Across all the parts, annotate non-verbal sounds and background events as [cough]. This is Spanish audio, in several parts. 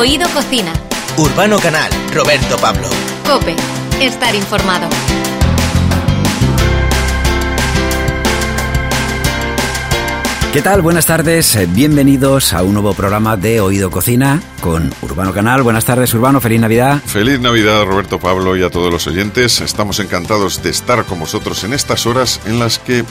Oído Cocina. Urbano Canal, Roberto Pablo. Cope, estar informado. ¿Qué tal? Buenas tardes, eh, bienvenidos a un nuevo programa de Oído Cocina con Urbano Canal. Buenas tardes, Urbano, feliz Navidad. Feliz Navidad, Roberto Pablo, y a todos los oyentes. Estamos encantados de estar con vosotros en estas horas en las que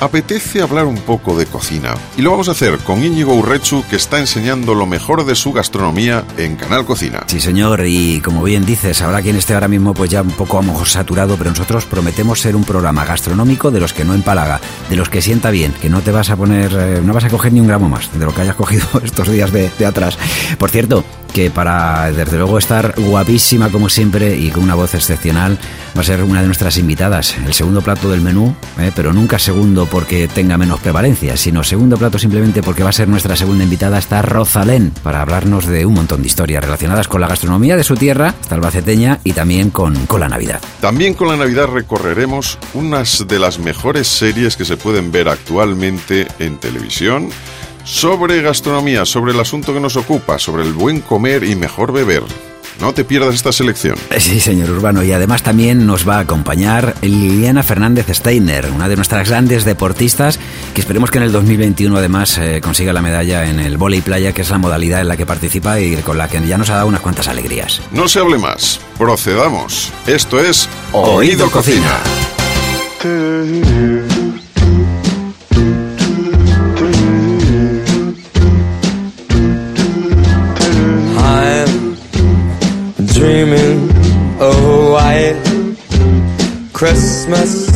apetece hablar un poco de cocina. Y lo vamos a hacer con Íñigo Urrechu, que está enseñando lo mejor de su gastronomía en Canal Cocina. Sí, señor, y como bien dices, habrá quien esté ahora mismo pues ya un poco a saturado, pero nosotros prometemos ser un programa gastronómico de los que no empalaga, de los que sienta bien, que no te vas a poner, eh, no vas a coger ni un gramo más de lo que hayas [laughs] cogido estos días de, de atrás. Por cierto, que para desde luego estar guapísima como siempre y con una voz excepcional va a ser una de nuestras invitadas. El segundo plato del menú, eh, pero nunca segundo porque tenga menos prevalencia, sino segundo plato simplemente porque va a ser nuestra segunda invitada, está Rosalén, para hablarnos de un montón de historias relacionadas con la gastronomía de su tierra, esta albaceteña, y también con, con la Navidad. También con la Navidad recorreremos unas de las mejores series que se pueden ver actualmente en televisión sobre gastronomía, sobre el asunto que nos ocupa, sobre el buen comer y mejor beber. No te pierdas esta selección. Sí, señor Urbano, y además también nos va a acompañar Liliana Fernández Steiner, una de nuestras grandes deportistas, que esperemos que en el 2021 además eh, consiga la medalla en el volei playa, que es la modalidad en la que participa y con la que ya nos ha dado unas cuantas alegrías. No se hable más, procedamos. Esto es Oído, Oído Cocina. Cocina. Christmas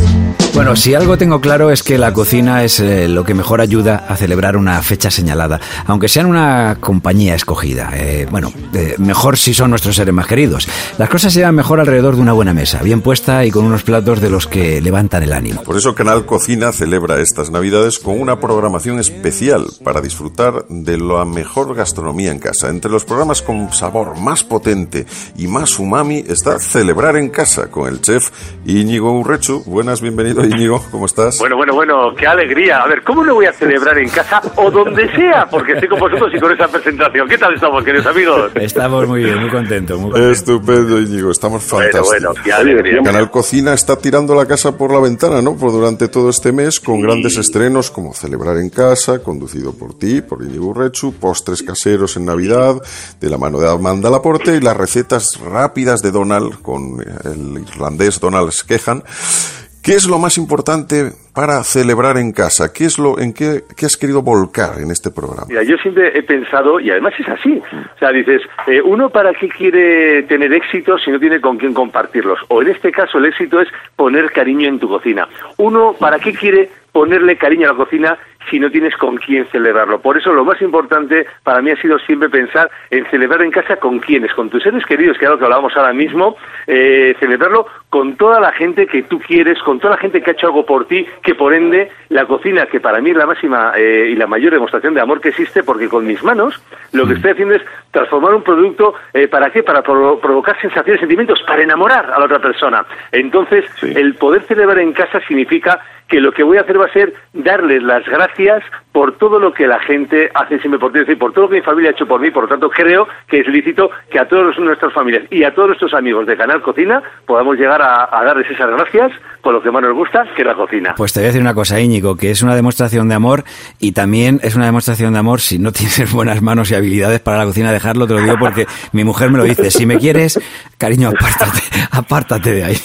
Bueno, si algo tengo claro es que la cocina es eh, lo que mejor ayuda a celebrar una fecha señalada, aunque sea en una compañía escogida. Eh, bueno, eh, mejor si son nuestros seres más queridos. Las cosas se llevan mejor alrededor de una buena mesa, bien puesta y con unos platos de los que levantan el ánimo. Por eso Canal Cocina celebra estas Navidades con una programación especial para disfrutar de la mejor gastronomía en casa. Entre los programas con sabor más potente y más umami está Celebrar en casa con el chef Íñigo Urrechu. Buenas, bienvenido Íñigo, ¿cómo estás? Bueno, bueno, bueno, qué alegría. A ver, ¿cómo lo voy a celebrar en casa o donde sea? Porque estoy con vosotros y con esa presentación. ¿Qué tal estamos, queridos amigos? Estamos muy bien, muy contentos. Muy Estupendo, Íñigo, estamos fantásticos. Bueno, bueno, qué alegría. Canal Cocina está tirando la casa por la ventana, ¿no? Por durante todo este mes, con grandes estrenos como Celebrar en Casa, conducido por ti, por Íñigo Rechu, postres caseros en Navidad, de la mano de Amanda Laporte y las recetas rápidas de Donald, con el irlandés Donald Skehan. ¿Qué es lo más importante para celebrar en casa? ¿Qué es lo en qué, has querido volcar en este programa? Mira, yo siempre he pensado y además es así. O sea, dices, eh, uno para qué quiere tener éxito si no tiene con quién compartirlos. O en este caso el éxito es poner cariño en tu cocina. Uno para qué quiere ponerle cariño a la cocina si no tienes con quién celebrarlo. Por eso lo más importante para mí ha sido siempre pensar en celebrar en casa con quiénes, con tus seres queridos, que es lo que hablábamos ahora mismo, eh, celebrarlo con toda la gente que tú quieres, con toda la gente que ha hecho algo por ti, que por ende la cocina, que para mí es la máxima eh, y la mayor demostración de amor que existe, porque con mis manos lo que estoy haciendo es transformar un producto, eh, ¿para qué? Para provocar sensaciones, sentimientos, para enamorar a la otra persona. Entonces, el poder celebrar en casa significa que lo que voy a hacer va a ser darles las gracias por todo lo que la gente hace siempre por ti, y por todo lo que mi familia ha hecho por mí, por lo tanto creo que es lícito que a todas nuestras familias y a todos nuestros amigos de Canal Cocina podamos llegar a, darles esas gracias por lo que más nos gusta, que es la cocina. Pues te voy a decir una cosa, Íñigo, que es una demostración de amor y también es una demostración de amor si no [laughs] tienes buenas manos y habilidades para la cocina, dejarlo, te lo digo porque [laughs] mi mujer me lo dice, si me quieres, cariño, apártate, [laughs] apártate de ahí.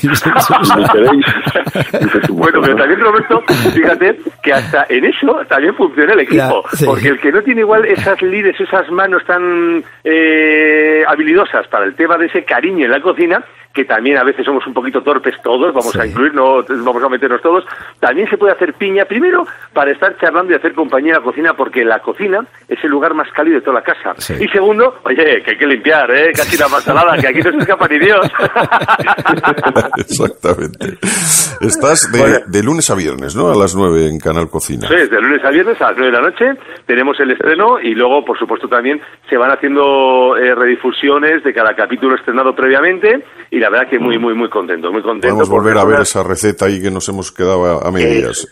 bueno, pero también Roberto, fíjate que hasta en eso también funciona el equipo, porque el que no tiene igual esas lides, esas manos tan eh, habilidosas para el tema de ese cariño en la cocina, que también a veces somos un poquito torpes todos, vamos a incluir, no vamos a meternos todos, también se puede hacer piña, primero para estar charlando y hacer compañía en la cocina, porque la cocina es el lugar más cálido de toda la casa. Y segundo, oye, que hay que limpiar, ¿eh? casi la más salada, que aquí no se escapa ni Dios. [laughs] Exactamente. Estás de, de, lunes a viernes, ¿no? A las nueve en Canal Cocina. Sí, de lunes a viernes a las nueve de la noche tenemos el estreno y luego, por supuesto, también se van haciendo eh, redifusiones de cada capítulo estrenado previamente y la la verdad que muy, muy, muy contento, muy contento. Podemos volver a ver esa receta ahí que nos hemos quedado a, medias.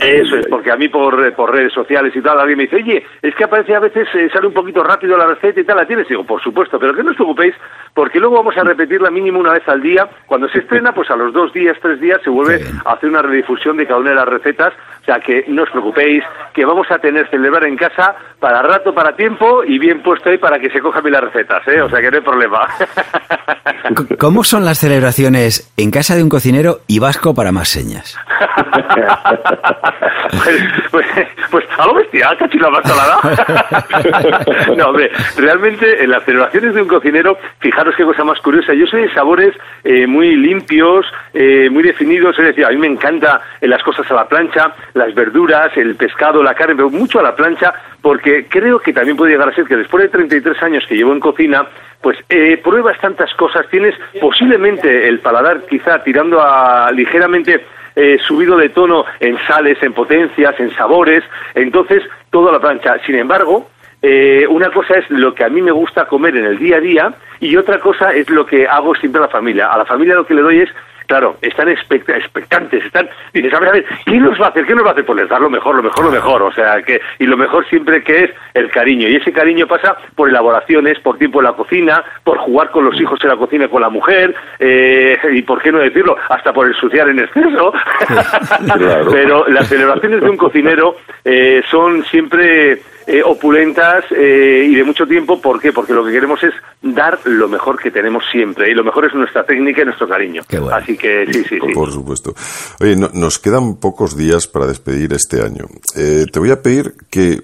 Eso, es, porque a mí por, por redes sociales y tal, alguien me dice, oye, es que aparece a veces, eh, sale un poquito rápido la receta y tal, ¿la tienes? digo, por supuesto, pero que no os preocupéis, porque luego vamos a repetirla mínimo una vez al día. Cuando se estrena, pues a los dos días, tres días, se vuelve a hacer una redifusión de cada una de las recetas. O sea, que no os preocupéis, que vamos a tener celebrar en casa para rato, para tiempo y bien puesto ahí para que se cojan bien las recetas, ¿eh? O sea, que no hay problema. [laughs] ¿Cómo son las celebraciones en casa de un cocinero y vasco para más señas? [laughs] pues, pues, pues, a lo bestia, cachila más [laughs] no, hombre, realmente en las celebraciones de un cocinero, fijaros qué cosa más curiosa, yo soy de sabores eh, muy limpios, eh, muy definidos, es decir, a mí me encanta eh, las cosas a la plancha, las verduras, el pescado, la carne, pero mucho a la plancha, porque creo que también puede llegar a ser que después de 33 años que llevo en cocina, pues eh, pruebas tantas cosas, tienes posiblemente el paladar quizá tirando a ligeramente eh, subido de tono en sales, en potencias, en sabores, entonces todo a la plancha. Sin embargo, eh, una cosa es lo que a mí me gusta comer en el día a día y otra cosa es lo que hago siempre a la familia. A la familia lo que le doy es claro, están expectantes, están, dices, a ver, a ver, ¿qué nos va a hacer? ¿Qué nos va a hacer? Pues les dar lo mejor, lo mejor, lo mejor, o sea, que, y lo mejor siempre que es el cariño, y ese cariño pasa por elaboraciones, por tiempo en la cocina, por jugar con los hijos en la cocina con la mujer, eh, y por qué no decirlo, hasta por ensuciar en exceso, [laughs] pero las celebraciones de un cocinero eh, son siempre eh, opulentas eh, y de mucho tiempo. ¿Por qué? Porque lo que queremos es dar lo mejor que tenemos siempre. Y lo mejor es nuestra técnica y nuestro cariño. Así que sí, sí, sí. Por supuesto. Oye, nos quedan pocos días para despedir este año. Eh, te voy a pedir que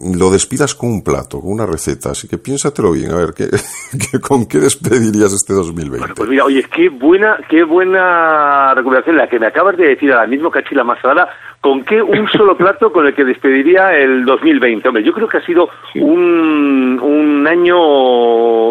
lo despidas con un plato, con una receta, así que piénsatelo bien, a ver, ¿qué, [laughs] con qué despedirías este 2020? Bueno, pues mira, oye, qué buena, qué buena recuperación la que me acabas de decir ahora mismo, Cachila Masada, ¿con qué un [laughs] solo plato con el que despediría el 2020? Hombre, yo creo que ha sido un, un año,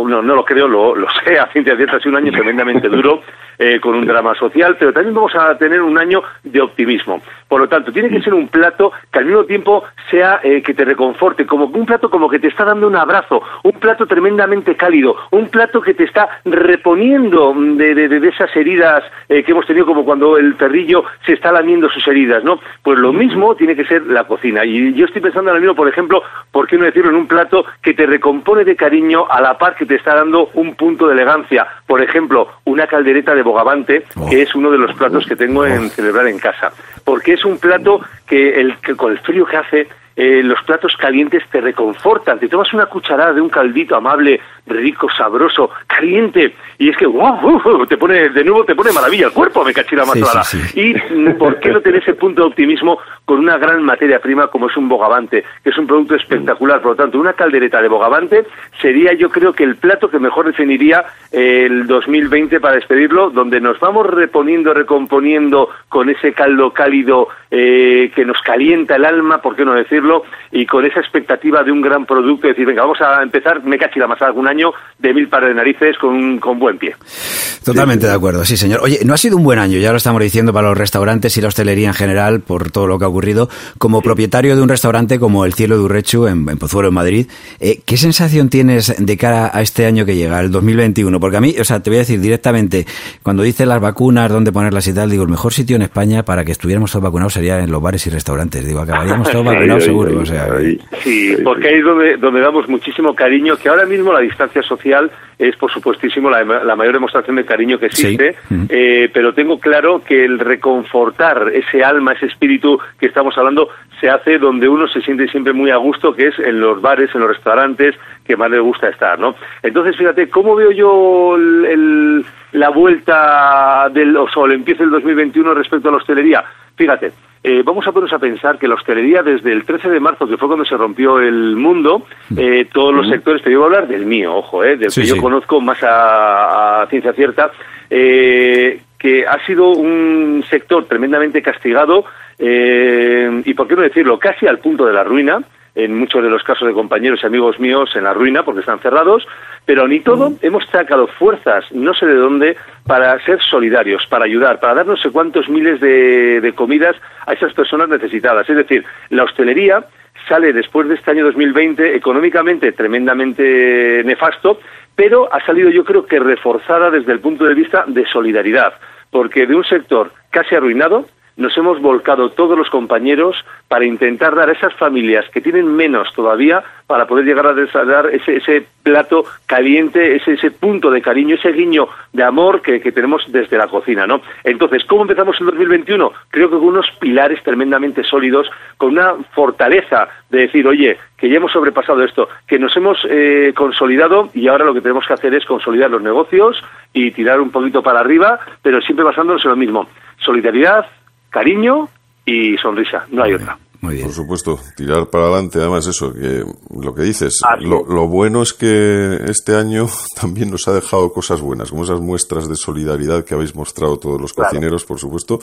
no, no lo creo, lo, lo sé, a ciencia cierta, ha sido un año tremendamente [laughs] duro, eh, con un drama social, pero también vamos a tener un año de optimismo. Por lo tanto, tiene que ser un plato que al mismo tiempo sea eh, que te reconforte, como un plato como que te está dando un abrazo, un plato tremendamente cálido, un plato que te está reponiendo de, de, esas heridas eh, que hemos tenido, como cuando el perrillo se está lamiendo sus heridas, ¿no? Pues lo mismo tiene que ser la cocina. Y yo estoy pensando ahora mismo, por ejemplo, ¿por qué no decirlo en un plato que te recompone de cariño a la par que te está dando un punto de elegancia? Por ejemplo, una caldereta de bogavante, que oh. es uno de los platos que tengo en oh. celebrar en casa. Porque es un plato que, el, que con el frío que hace eh, los platos calientes te reconfortan. Te tomas una cucharada de un caldito amable, rico, sabroso, caliente, y es que wow, te pone de nuevo te pone maravilla el cuerpo, me cachira más Y por qué no tener ese punto de optimismo con una gran materia prima como es un bogavante, que es un producto espectacular. Por lo tanto, una caldereta de bogavante sería, yo creo que el plato que mejor definiría el 2020 para despedirlo, donde nos vamos reponiendo, recomponiendo con ese caldo cálido eh, que nos calienta el alma, por qué no decirlo y con esa expectativa de un gran producto, decir, venga, vamos a empezar, me cachila más algún año, de mil pares de narices con, con buen pie. Totalmente de acuerdo, sí, señor. Oye, no ha sido un buen año, ya lo estamos diciendo para los restaurantes y la hostelería en general, por todo lo que ha ocurrido. Como propietario de un restaurante como El Cielo de Urrechu, en, Pozuelo, en Madrid, eh, ¿qué sensación tienes de cara a este año que llega, el 2021? Porque a mí, o sea, te voy a decir directamente, cuando dices las vacunas, dónde ponerlas y tal, digo, el mejor sitio en España para que estuviéramos todos vacunados sería en los bares y restaurantes. Digo, acabaríamos [laughs] todos vacunados seguro. O sea, sí, porque ahí es donde, donde damos muchísimo cariño, que ahora mismo la distancia social es, por supuestísimo, la, mayor demostración de cariño que existe, eh, pero tengo claro que el reconfortar ese alma, ese espíritu que estamos hablando, se hace donde uno se siente siempre muy a gusto, que es en los bares, en los restaurantes, que más le gusta estar, ¿no? Entonces, fíjate, ¿cómo veo yo la vuelta del, o sea, el empiezo del 2021 respecto a la hostelería? Fíjate, eh, vamos a ponernos a pensar que la hostelería desde el 13 de marzo, que fue cuando se rompió el mundo, eh, todos los sectores, te digo hablar del mío, ojo, eh, del que yo conozco más a, ciencia cierta, eh, que ha sido un sector tremendamente castigado y, por qué no decirlo, casi al punto de la ruina, en muchos de los casos de compañeros y amigos míos en la ruina porque están cerrados, pero ni todo hemos sacado fuerzas, no sé de dónde, para ser solidarios, para ayudar, para dar no sé cuántos miles de, de comidas a esas personas necesitadas. Es decir, la hostelería sale después de este año 2020 económicamente tremendamente nefasto, pero ha salido yo creo que reforzada desde el punto de vista de solidaridad, porque de un sector casi arruinado, nos hemos volcado todos los compañeros para intentar dar a esas familias que tienen menos todavía para poder llegar a dar ese, ese plato caliente, ese, ese punto de cariño, ese guiño de amor que, que, tenemos desde la cocina, ¿no? Entonces, ¿cómo empezamos el 2021? Creo que con unos pilares tremendamente sólidos, con una fortaleza de decir, oye, que ya hemos sobrepasado esto, que nos hemos eh, consolidado y ahora lo que tenemos que hacer es consolidar los negocios y tirar un poquito para arriba, pero siempre basándonos en lo mismo. Solidaridad, cariño y sonrisa, no hay otra. Muy bien. Por supuesto, tirar para adelante. Además, eso, que lo que dices, lo, lo, bueno es que este año [laughs] también nos ha dejado cosas buenas, como esas muestras de solidaridad que habéis mostrado todos los claro. cocineros, por supuesto.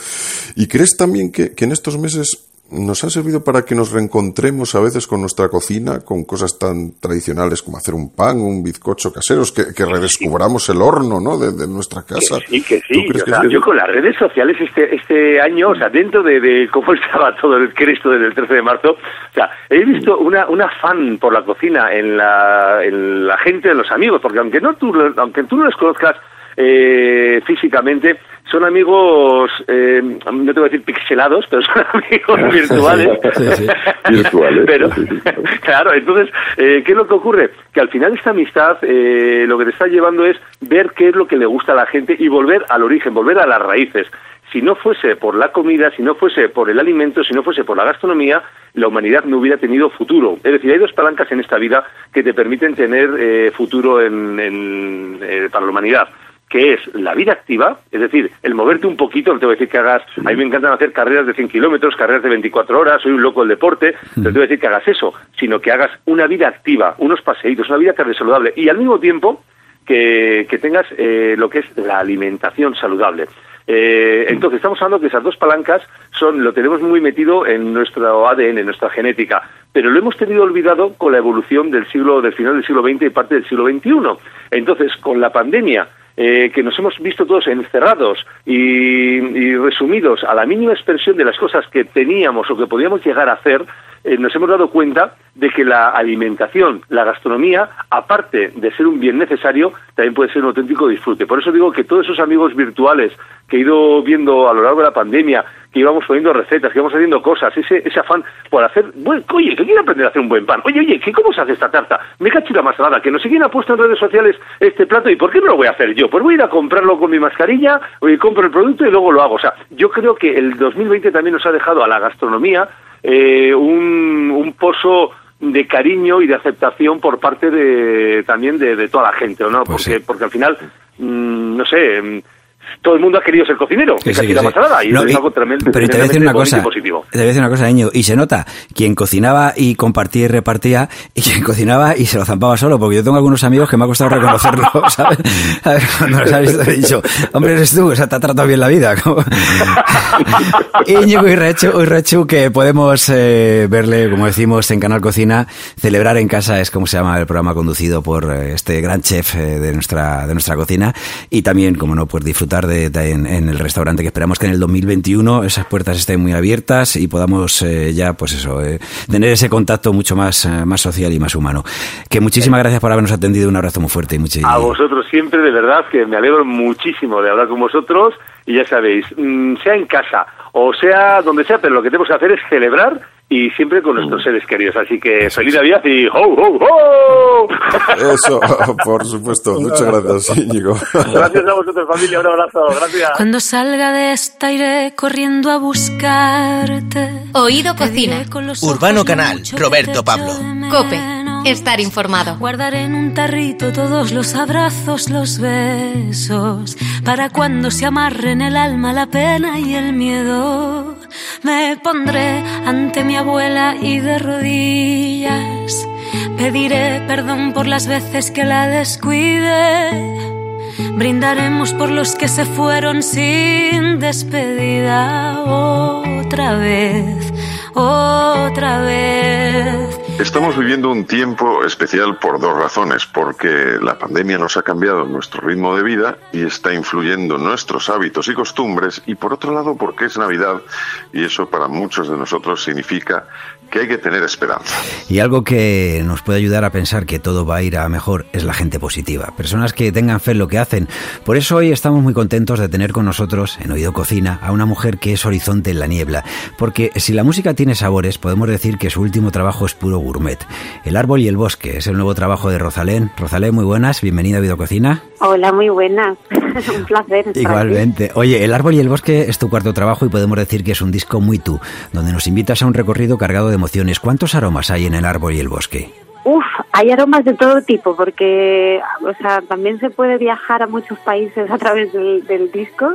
¿Y crees también que, que en estos meses nos ha servido para que nos reencontremos a veces con nuestra cocina, con cosas tan tradicionales como hacer un pan, un bizcocho caseros, que, que redescubramos el horno ¿no? de, de nuestra casa. Que sí, que sí. O sea, yo con las redes sociales este, este año, o sea, dentro de, de cómo [laughs] estaba todo el Cristo desde el 13 de marzo, o sea, he visto una, un afán por la cocina en la, en la gente, en los amigos, porque aunque, no tú, aunque tú no les conozcas eh, físicamente, son amigos, eh, no te voy a decir pixelados, pero son [laughs] amigos virtuales. Sí, sí. [laughs] virtuales. pero, [laughs] claro, entonces, eh, ¿qué es lo que ocurre? Que al final esta amistad eh, lo que te está llevando es ver qué es lo que le gusta a la gente y volver al origen, volver a las raíces. Si no fuese por la comida, si no fuese por el alimento, si no fuese por la gastronomía, la humanidad no hubiera tenido futuro. Es decir, hay dos palancas en esta vida que te permiten tener eh, futuro en, en, eh, para la humanidad que es la vida activa, es decir, el moverte un poquito, no te voy a decir que hagas, a mí me encantan hacer carreras de 100 kilómetros, carreras de 24 horas, soy un loco del deporte, no te voy a decir que hagas eso, sino que hagas una vida activa, unos paseitos, una vida saludable y al mismo tiempo que, que tengas eh, lo que es la alimentación saludable. Eh, entonces, estamos hablando que esas dos palancas son, lo tenemos muy metido en nuestro ADN, en nuestra genética, pero lo hemos tenido olvidado con la evolución del siglo, del final del siglo XX y parte del siglo XXI. Entonces, con la pandemia, eh, que nos hemos visto todos encerrados y, y, resumidos a la mínima expresión de las cosas que teníamos o que podíamos llegar a hacer, eh, nos hemos dado cuenta de que la alimentación, la gastronomía, aparte de ser un bien necesario, también puede ser un auténtico disfrute. Por eso digo que todos esos amigos virtuales que he ido viendo a lo largo de la pandemia, que íbamos poniendo recetas, que íbamos haciendo cosas, ese, ese afán por hacer, bueno, oye, que quiero aprender a hacer un buen pan, oye, oye, ¿qué, ¿cómo se hace esta tarta? Me cacho la masarada, que no sé quién ha puesto en redes sociales este plato y ¿por qué no lo voy a hacer yo? Pues voy a ir a comprarlo con mi mascarilla, oye, compro el producto y luego lo hago. O sea, yo creo que el 2020 también nos ha dejado a la gastronomía eh, un, un pozo de cariño y de aceptación por parte de también de, de toda la gente, ¿no? Pues porque, sí. porque al final, mmm, no sé, mm, todo el mundo ha querido ser cocinero, sí, que la sí. masarada, y No, es y- algo tremendo, pero te voy a decir una cosa, y positivo. te voy a decir una cosa, Ño, y se nota quien cocinaba y compartía y repartía, y quien cocinaba y se lo zampaba solo, porque yo tengo algunos amigos que me ha costado reconocerlo, [laughs] ¿sabes? A ver, cuando los has visto he dicho, hombre, eres tú, o sea, te ha tratado bien la vida. [laughs] Íñigo Irrechu, Irrechu, que podemos eh, verle, como decimos, en Canal Cocina, celebrar en casa es como se llama el programa conducido por eh, este gran chef eh, de nuestra de nuestra cocina y también, como no, pues disfrutar de, de- en, en el restaurante que esperamos que en el 2021 esas puertas estén muy abiertas y podamos eh, ya, pues eso, eh, tener ese contacto mucho más eh, más social y más humano. Que muchísimas gracias por habernos atendido, un abrazo muy fuerte y mucho A vosotros siempre, de verdad, que me alegro muchísimo de hablar con vosotros y ya sabéis, mm, sea en casa o sea donde sea, pero lo que tenemos que hacer es celebrar y siempre con nuestros seres queridos. Así que feliz Navidad y ¡ho, ho, ho! [laughs] Eso, por supuesto. Muchas gracias, Íñigo. Gracias a vosotros, familia. Un abrazo. Gracias. Cuando salga de esta iré corriendo a buscarte. Oído Cocina. con los Urbano Canal, Roberto Pablo. Cope. Estar informado. Guardaré en un tarrito todos los abrazos, los besos, para cuando se amarren el alma, la pena y el miedo. Me pondré ante mi abuela y de rodillas pediré perdón por las veces que la descuide. Brindaremos por los que se fueron sin despedida otra vez, otra vez. Estamos viviendo un tiempo especial por dos razones, porque la pandemia nos ha cambiado nuestro ritmo de vida y está influyendo en nuestros hábitos y costumbres, y por otro lado porque es Navidad y eso para muchos de nosotros significa que hay que tener esperanza. Y algo que nos puede ayudar a pensar que todo va a ir a mejor es la gente positiva, personas que tengan fe en lo que hacen. Por eso hoy estamos muy contentos de tener con nosotros en Oído Cocina a una mujer que es horizonte en la niebla, porque si la música tiene sabores, podemos decir que su último trabajo es puro gourmet. El árbol y el bosque es el nuevo trabajo de Rosalén. Rosalén, muy buenas, bienvenida a Oído Cocina. Hola, muy buenas. Un placer. Igualmente. Oye, El árbol y el bosque es tu cuarto trabajo y podemos decir que es un disco muy tú, donde nos invitas a un recorrido cargado de emociones. ¿Cuántos aromas hay en el árbol y el bosque? Uf, hay aromas de todo tipo, porque o sea, también se puede viajar a muchos países a través del, disco.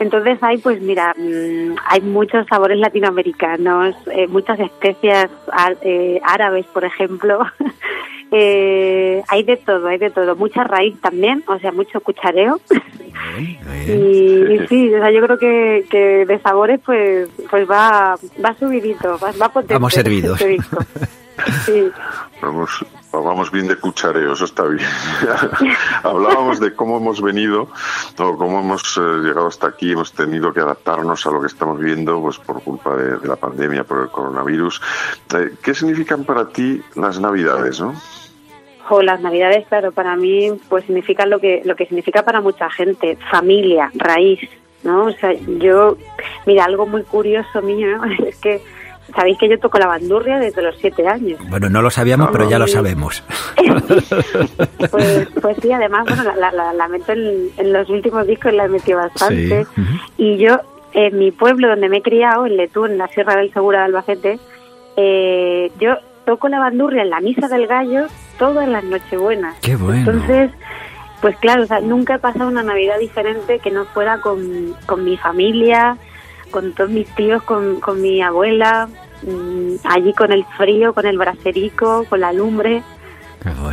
Entonces hay, pues mira, mm, hay muchos sabores latinoamericanos, eh, muchas especias eh, árabes, por ejemplo. [laughs] eh, hay de todo, hay de todo. Mucha raíz también, o sea, mucho cuchareo. [laughs] Y, sí, o sea, yo creo que, que, de sabores pues pues va va subidito, va, va potente. Vamos servidos. Este [laughs] sí. Vamos, vamos bien de cuchareo, eso está bien. [laughs] Hablábamos de cómo hemos venido o cómo hemos eh, llegado hasta aquí, hemos tenido que adaptarnos a lo que estamos viendo pues por culpa de, la pandemia, por el coronavirus. Eh, ¿Qué significan para ti las Navidades, no? O las navidades, claro, para mí pues significan lo que lo que significa para mucha gente, familia, raíz, ¿no? O sea, yo, mira, algo muy curioso mío [laughs] es que sabéis que yo toco la bandurria desde los siete años. Bueno, no lo sabíamos, pero ya lo sabemos. [laughs] [laughs] pues, pues sí, además, bueno, la, la, la meto en, los últimos discos, la he metido bastante. Y yo, en mi pueblo donde me he criado, en Letún, en la Sierra del Segura de Albacete, eh, yo toco la bandurria en la misa del gallo todas las Nochebuenas. Qué bueno. Entonces, pues claro, o sea, nunca he pasado una Navidad diferente que no fuera con, con mi familia, con todos mis tíos, con, con mi abuela, mm, allí con el frío, con el braserico, con la lumbre.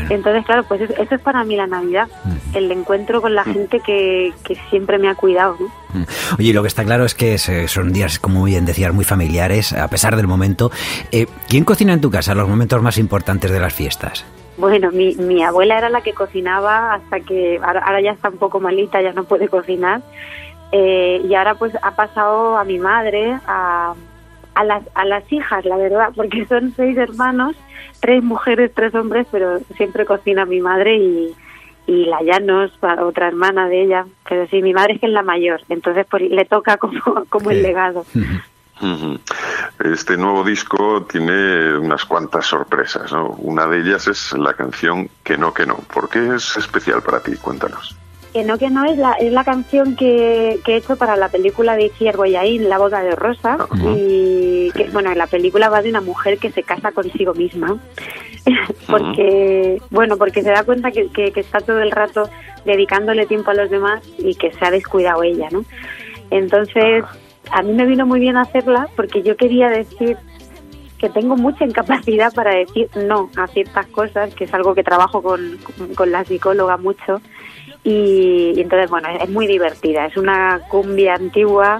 Entonces, claro, pues eso, es para mí la Navidad, el encuentro con la gente que, que siempre me ha cuidado. ¿no? Oye, lo que está claro es que son días, como bien decías, muy familiares, a pesar del momento. Eh, ¿Quién cocina en tu casa los momentos más importantes de las fiestas? Bueno, mi, mi abuela era la que cocinaba hasta que ahora, ya está un poco malita, ya no puede cocinar. Eh, y ahora pues ha pasado a mi madre, a, a, las, a las hijas, la verdad, porque son seis hermanos, tres mujeres, tres hombres, pero siempre cocina mi madre y, y la Llanos, otra hermana de ella. Pero sí, mi madre es que es la mayor, entonces pues le toca como, como el legado. Este nuevo disco tiene unas cuantas sorpresas, ¿no? Una de ellas es la canción Que no, que no. ¿Por qué es especial para ti? Cuéntanos. Que no, que no es la, es la canción que, he hecho para la película de Itziar Boyain, La boda de rosa. Y que, bueno, la película va de una mujer que se casa consigo misma. [laughs] porque, bueno, porque se da cuenta que, que, que está todo el rato dedicándole tiempo a los demás y que se ha descuidado ella, ¿no? Entonces, a mí me vino muy bien hacerla porque yo quería decir que tengo mucha incapacidad para decir no a ciertas cosas, que es algo que trabajo con, con la psicóloga mucho. Y, entonces, bueno, es muy divertida. Es una cumbia antigua,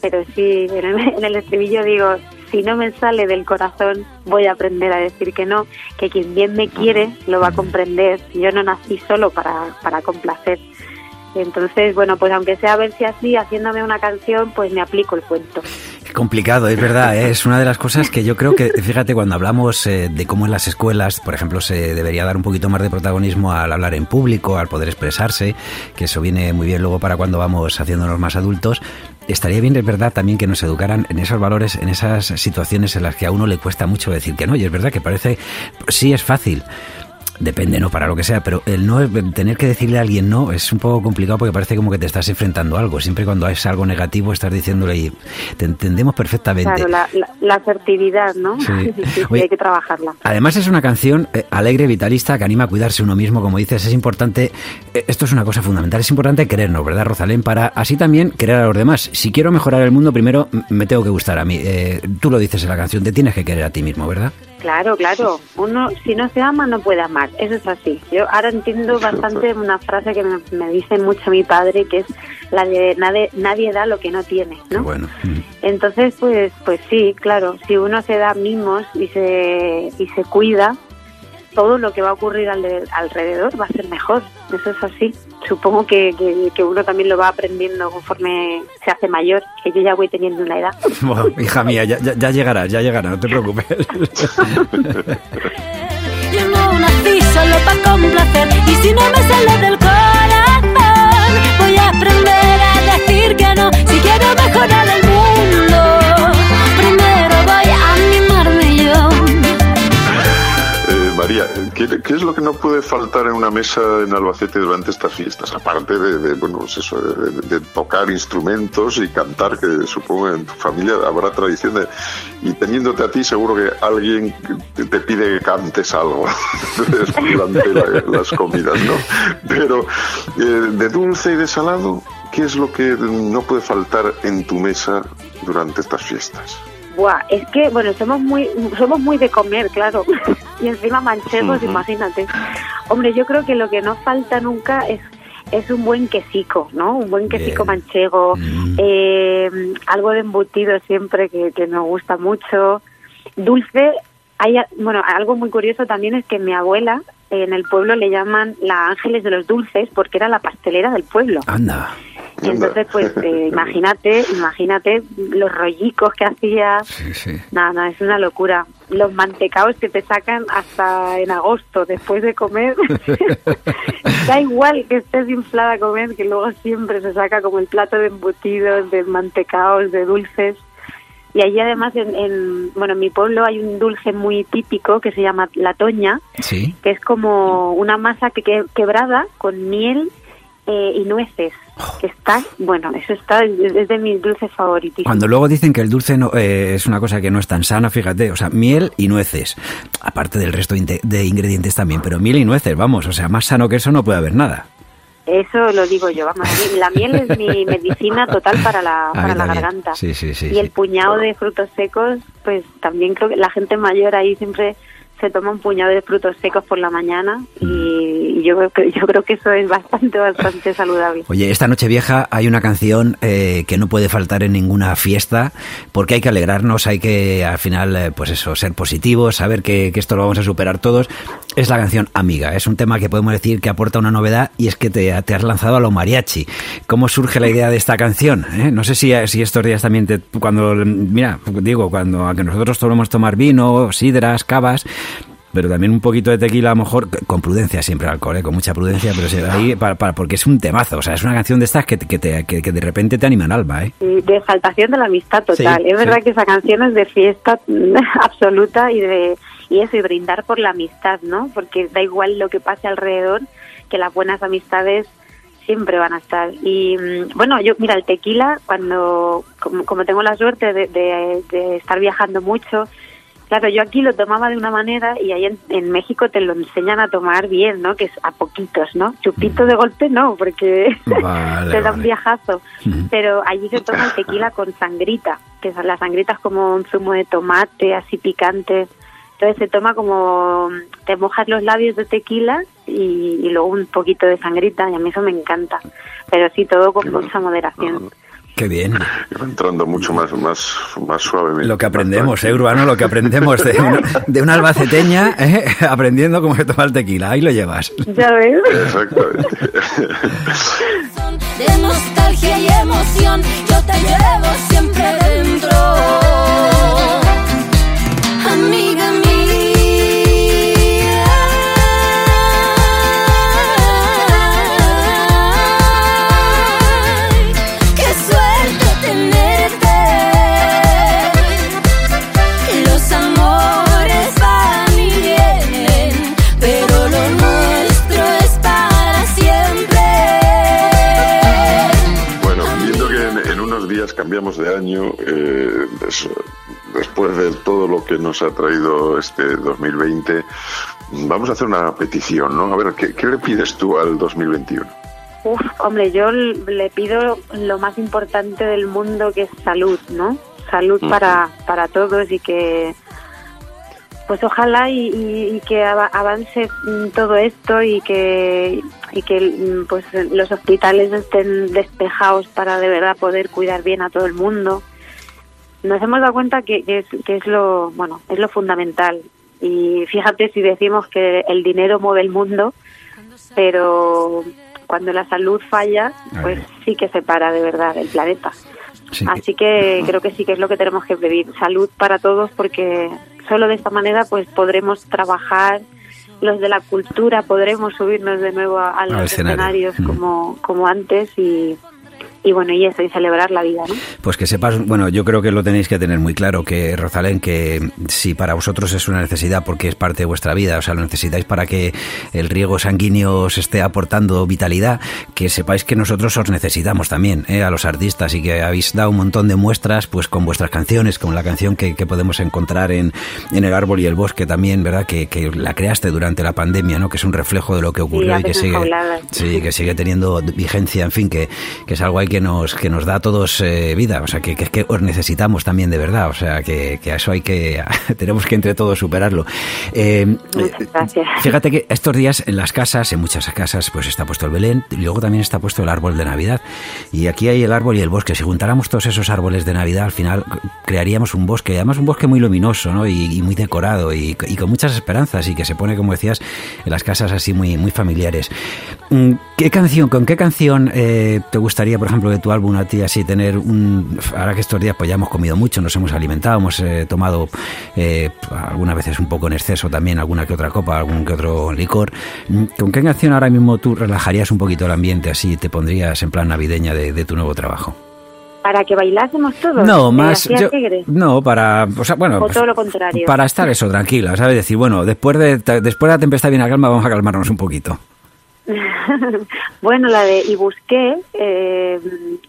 pero sí, en el, [laughs] en el estribillo digo, si no me sale del corazón, voy a aprender a decir que no, que quien bien me quiere lo va a comprender. Yo no nací solo para, para complacer. Entonces, bueno, pues aunque sea a ver si así, haciéndome una canción, pues me aplico el cuento. Qué complicado, es verdad, ¿eh? es una de las cosas que yo creo que, fíjate, cuando hablamos eh, de cómo en las escuelas, por ejemplo, se debería dar un poquito más de protagonismo al hablar en público, al poder expresarse, que eso viene muy bien luego para cuando vamos haciéndonos más adultos, estaría bien, es verdad, también que nos educaran en esos valores, en esas situaciones en las que a uno le cuesta mucho decir que no, y es verdad que parece, sí es fácil, Depende, ¿no? Para lo que sea, pero el no tener que decirle a alguien no es un poco complicado porque parece como que te estás enfrentando a algo. Siempre cuando es algo negativo estás diciéndole y te entendemos perfectamente. Claro, la, la, asertividad, ¿no? Sí. [laughs] hay que trabajarla. Además es una canción eh, alegre, vitalista, que anima a cuidarse uno mismo, como dices, es importante, eh, esto es una cosa fundamental, es importante querernos, ¿verdad, Rosalén? Para así también querer a los demás. Si quiero mejorar el mundo, primero me tengo que gustar a mí. Eh, tú lo dices en la canción, te tienes que querer a ti mismo, ¿verdad? Claro, claro. Uno, si no se ama, no puede amar. Eso es así. Yo ahora entiendo bastante una frase que me, dice mucho mi padre, que es la de nadie, nadie da lo que no tiene, ¿no? Bueno. Entonces, pues, pues sí, claro. Si uno se da mimos y se, y se cuida, todo lo que va a ocurrir alrededor va a ser mejor. Eso es así. Supongo que, que, uno también lo va aprendiendo conforme se hace mayor, que yo ya voy teniendo una edad. [laughs] hija mía, ya, ya, llegará, ya llegará, no te preocupes. [laughs] yo no nací solo para complacer y si no me sale del corazón voy a aprender a decir que no si quiero mejorar el mundo María, ¿qué, es lo que no puede faltar en una mesa en Albacete durante estas fiestas? Aparte de, bueno, pues de, tocar instrumentos y cantar, que supongo en tu familia habrá tradición de... Y teniéndote a ti, seguro que alguien te pide que cantes algo [laughs] durante las comidas, ¿no? Pero eh, de dulce y de salado, ¿qué es lo que no puede faltar en tu mesa durante estas fiestas? Buah, es que, bueno, somos muy, somos muy de comer, claro. [laughs] y encima manchegos, imagínate. Hombre, yo creo que lo que no falta nunca es es un buen quesico, ¿no? Un buen quesico manchego, mm. eh, algo de embutido siempre que, que nos gusta mucho. Dulce, hay, bueno, algo muy curioso también es que mi abuela en el pueblo le llaman la Ángeles de los Dulces porque era la pastelera del pueblo. Anda. Entonces, pues [laughs] eh, imagínate, imagínate los rollicos que hacía. Nada, no, es una locura. Los mantecaos que te sacan hasta en agosto después de comer. [laughs] da igual que estés inflada a comer, que luego siempre se saca como el plato de embutidos, de mantecaos, de dulces. Y allí además, en, bueno, en mi pueblo hay un dulce muy típico que se llama la toña, que es como una masa que, quebrada con miel eh, y nueces que está, bueno, eso está, es de mis dulces favoritos. Cuando luego dicen que el dulce no, eh, es una cosa que no es tan sana, fíjate, o sea, miel y nueces, aparte del resto de ingredientes también, pero miel y nueces, vamos, o sea, más sano que eso no puede haber nada. Eso lo digo yo, vamos, la miel es mi [laughs] medicina total para la, para la garganta. Sí, sí, sí, y el puñado de frutos secos, pues también creo que la gente mayor ahí siempre se toma un puñado de frutos secos por la mañana y yo yo creo que eso es bastante, bastante saludable. Oye, esta noche vieja hay una canción eh, que no puede faltar en ninguna fiesta porque hay que alegrarnos, hay que al final, eh, pues eso, ser positivos, saber que, esto lo vamos a superar todos. Es la canción Amiga, es un tema que podemos decir que aporta una novedad y es que te, has lanzado a lo mariachi. ¿Cómo surge la idea de esta canción? Eh? No sé si, si estos días también te, cuando, mira, digo, cuando a que nosotros solemos tomar vino, sidras, cavas, pero también un poquito de tequila a lo mejor con prudencia siempre alcohol, ¿eh? con mucha prudencia, pero se ahí para, porque es un temazo, o sea, es una canción de estas que, que, te, que, de repente te animan alma, ¿eh? De exaltación de la amistad total. es verdad que esa canción es de fiesta [laughs] absoluta y de y eso y brindar por la amistad, ¿no? Porque da igual lo que pase alrededor, que las buenas amistades siempre van a estar. Y mm, bueno, yo, mira, el tequila, cuando, como, tengo la suerte de, de estar viajando mucho, Claro, yo aquí lo tomaba de una manera y ahí en, México te lo enseñan a tomar bien, ¿no? Que es a poquitos, ¿no? Chupito de golpe no, porque [laughs] te da un viajazo. Pero allí se toma el tequila con sangrita, que la sangrita es como un zumo de tomate, así picante. Entonces se toma como, te mojas los labios de tequila y, luego un poquito de sangrita y a mí eso me encanta. Pero sí, todo con mucha moderación. Qué bien. entrando mucho más, más, más suavemente. Lo que aprendemos, eh, Urbano, lo que aprendemos de una, [laughs] de una albaceteña, eh, aprendiendo cómo se toma el tequila. Ahí lo llevas. Ya ves. Exactamente. De nostalgia y emoción, yo te llevo siempre dentro. Cambiamos de año, eh, después de todo lo que nos ha traído este 2020, vamos a hacer una petición, ¿no? A ver, ¿qué, le pides tú al 2021? Uf, hombre, yo le pido lo más importante del mundo que es salud, ¿no? Salud para, para todos y que pues ojalá y, que avance todo esto y que y que pues los hospitales estén despejados para de verdad poder cuidar bien a todo el mundo. Nos hemos dado cuenta que, es, que es lo bueno es lo fundamental. Y fíjate si decimos que el dinero mueve el mundo, pero cuando la salud falla, pues sí que se para de verdad el planeta. Así que creo que sí que es lo que tenemos que pedir, salud para todos, porque solo de esta manera pues podremos trabajar los de la cultura podremos subirnos de nuevo a, los escenarios mm. como, como antes y, y bueno, y eso, y celebrar la vida, ¿no? Pues que sepas, bueno, yo creo que lo tenéis que tener muy claro, que Rosalén, que si para vosotros es una necesidad porque es parte de vuestra vida, o sea, lo necesitáis para que el riego sanguíneo os esté aportando vitalidad, que sepáis que nosotros os necesitamos también, ¿eh? a los artistas, y que habéis dado un montón de muestras, pues con vuestras canciones, con la canción que, podemos encontrar en, en, El Árbol y el Bosque también, ¿verdad? Que, que, la creaste durante la pandemia, ¿no? Que es un reflejo de lo que ocurrió y que sigue, sí, que sigue teniendo vigencia, en fin, que, que es algo ahí que nos, que nos da a todos eh, vida, o sea, que, que, os necesitamos también de verdad, o sea, que, que a eso hay que, [laughs] tenemos que entre todos superarlo. Eh, Muchas gracias. Fíjate que estos días en las casas, en muchas casas, pues está puesto el Belén y luego también está puesto el árbol de Navidad. Y aquí hay el árbol y el bosque. Si juntáramos todos esos árboles de Navidad, al final crearíamos un bosque, además un bosque muy luminoso, ¿no? Y, muy decorado y, con muchas esperanzas y que se pone, como decías, en las casas así muy, muy familiares. Mm, ¿Qué canción, con qué canción eh, te gustaría, por ejemplo, de tu álbum a ti así tener un... Ahora que estos días pues ya hemos comido mucho, nos hemos alimentado, hemos eh, tomado eh, algunas veces un poco en exceso también, alguna que otra copa, algún que otro licor. ¿Con qué canción ahora mismo tú relajarías un poquito el ambiente así te pondrías en plan navideña de, tu nuevo trabajo? para que bailásemos todos. No, más. no, para. O sea, bueno. todo lo contrario. Para estar eso, tranquila, ¿sabes? Decir, bueno, después de, después de la tempestad viene a calma, vamos a calmarnos un poquito. [laughs] bueno, la de Y Busqué, eh,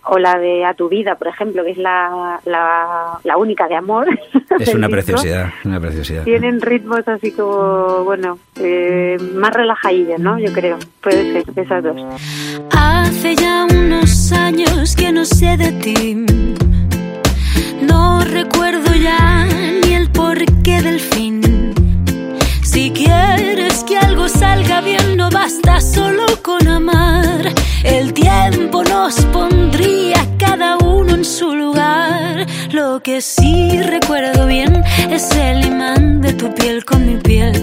o la de A tu vida, por ejemplo, que es la, la, única de amor. [laughs] Es una preciosidad, una preciosidad. Tienen ritmos así como, bueno, eh, más relajadillos, ¿no? Yo creo, puede ser, esas dos. Hace ya unos años que no sé de ti. No recuerdo ya ni el porqué del fin. Si quieres que algo salga bien, no basta solo con amar. El tiempo nos pondría cada uno en su lugar. Lo que sí recuerdo bien es el imán de tu piel con mi piel.